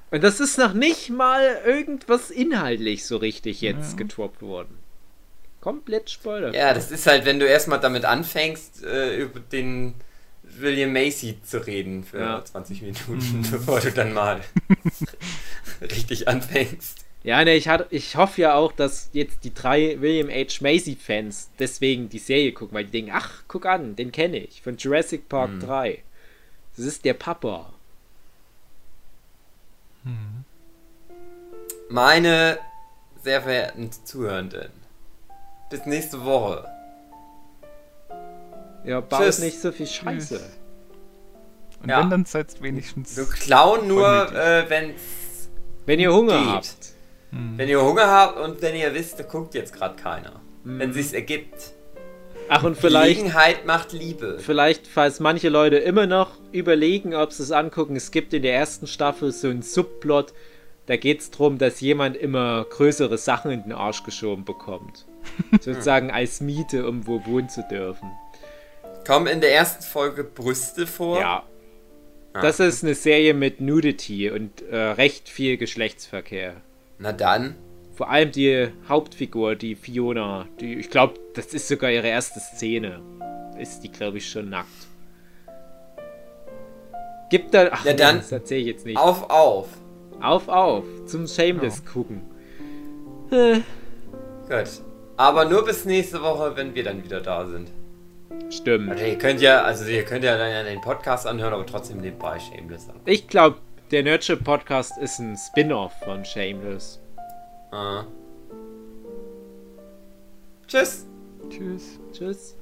Und das ist noch nicht mal irgendwas inhaltlich so richtig jetzt ja. getroppt worden. Komplett Spoiler. Ja, das ist halt, wenn du erstmal damit anfängst, äh, über den William Macy zu reden für ja. 20 Minuten, mhm. bevor du dann mal richtig anfängst. Ja, ne, ich, hat, ich hoffe ja auch, dass jetzt die drei William H. Macy-Fans deswegen die Serie gucken, weil die denken, ach, guck an, den kenne ich, von Jurassic Park mhm. 3. Das ist der Papa. Mhm. Meine sehr verehrten Zuhörenden, bis nächste Woche. Ja, baut nicht so viel Scheiße. Und ja. wenn, dann seid wenigstens. Wir klauen nur, äh, wenn's wenn ihr Hunger geht. habt. Hm. Wenn ihr Hunger habt und wenn ihr wisst, da guckt jetzt gerade keiner. Hm. Wenn sich's ergibt. Ach, und vielleicht. Gelegenheit macht Liebe. Vielleicht, falls manche Leute immer noch überlegen, ob sie es angucken, es gibt in der ersten Staffel so einen Subplot, da geht es darum, dass jemand immer größere Sachen in den Arsch geschoben bekommt. Sozusagen als Miete, um wo wohnen zu dürfen. Kommen in der ersten Folge Brüste vor? Ja. Ah. Das ist eine Serie mit Nudity und äh, recht viel Geschlechtsverkehr. Na dann. Vor allem die Hauptfigur, die Fiona, die, ich glaube, das ist sogar ihre erste Szene. Ist die, glaube ich, schon nackt. Gibt da. Ach, ja, dann. Das erzähle ich jetzt nicht. Auf, auf. Auf, auf. Zum Shameless oh. gucken. Gut. Aber nur bis nächste Woche, wenn wir dann wieder da sind. Stimmt. Also ihr könnt ja, also ihr könnt ja dann den Podcast anhören, aber trotzdem nebenbei Shameless an. Ich glaube, der Nerdship Podcast ist ein Spin-off von Shameless. Ah. Tschüss. Tschüss. Tschüss.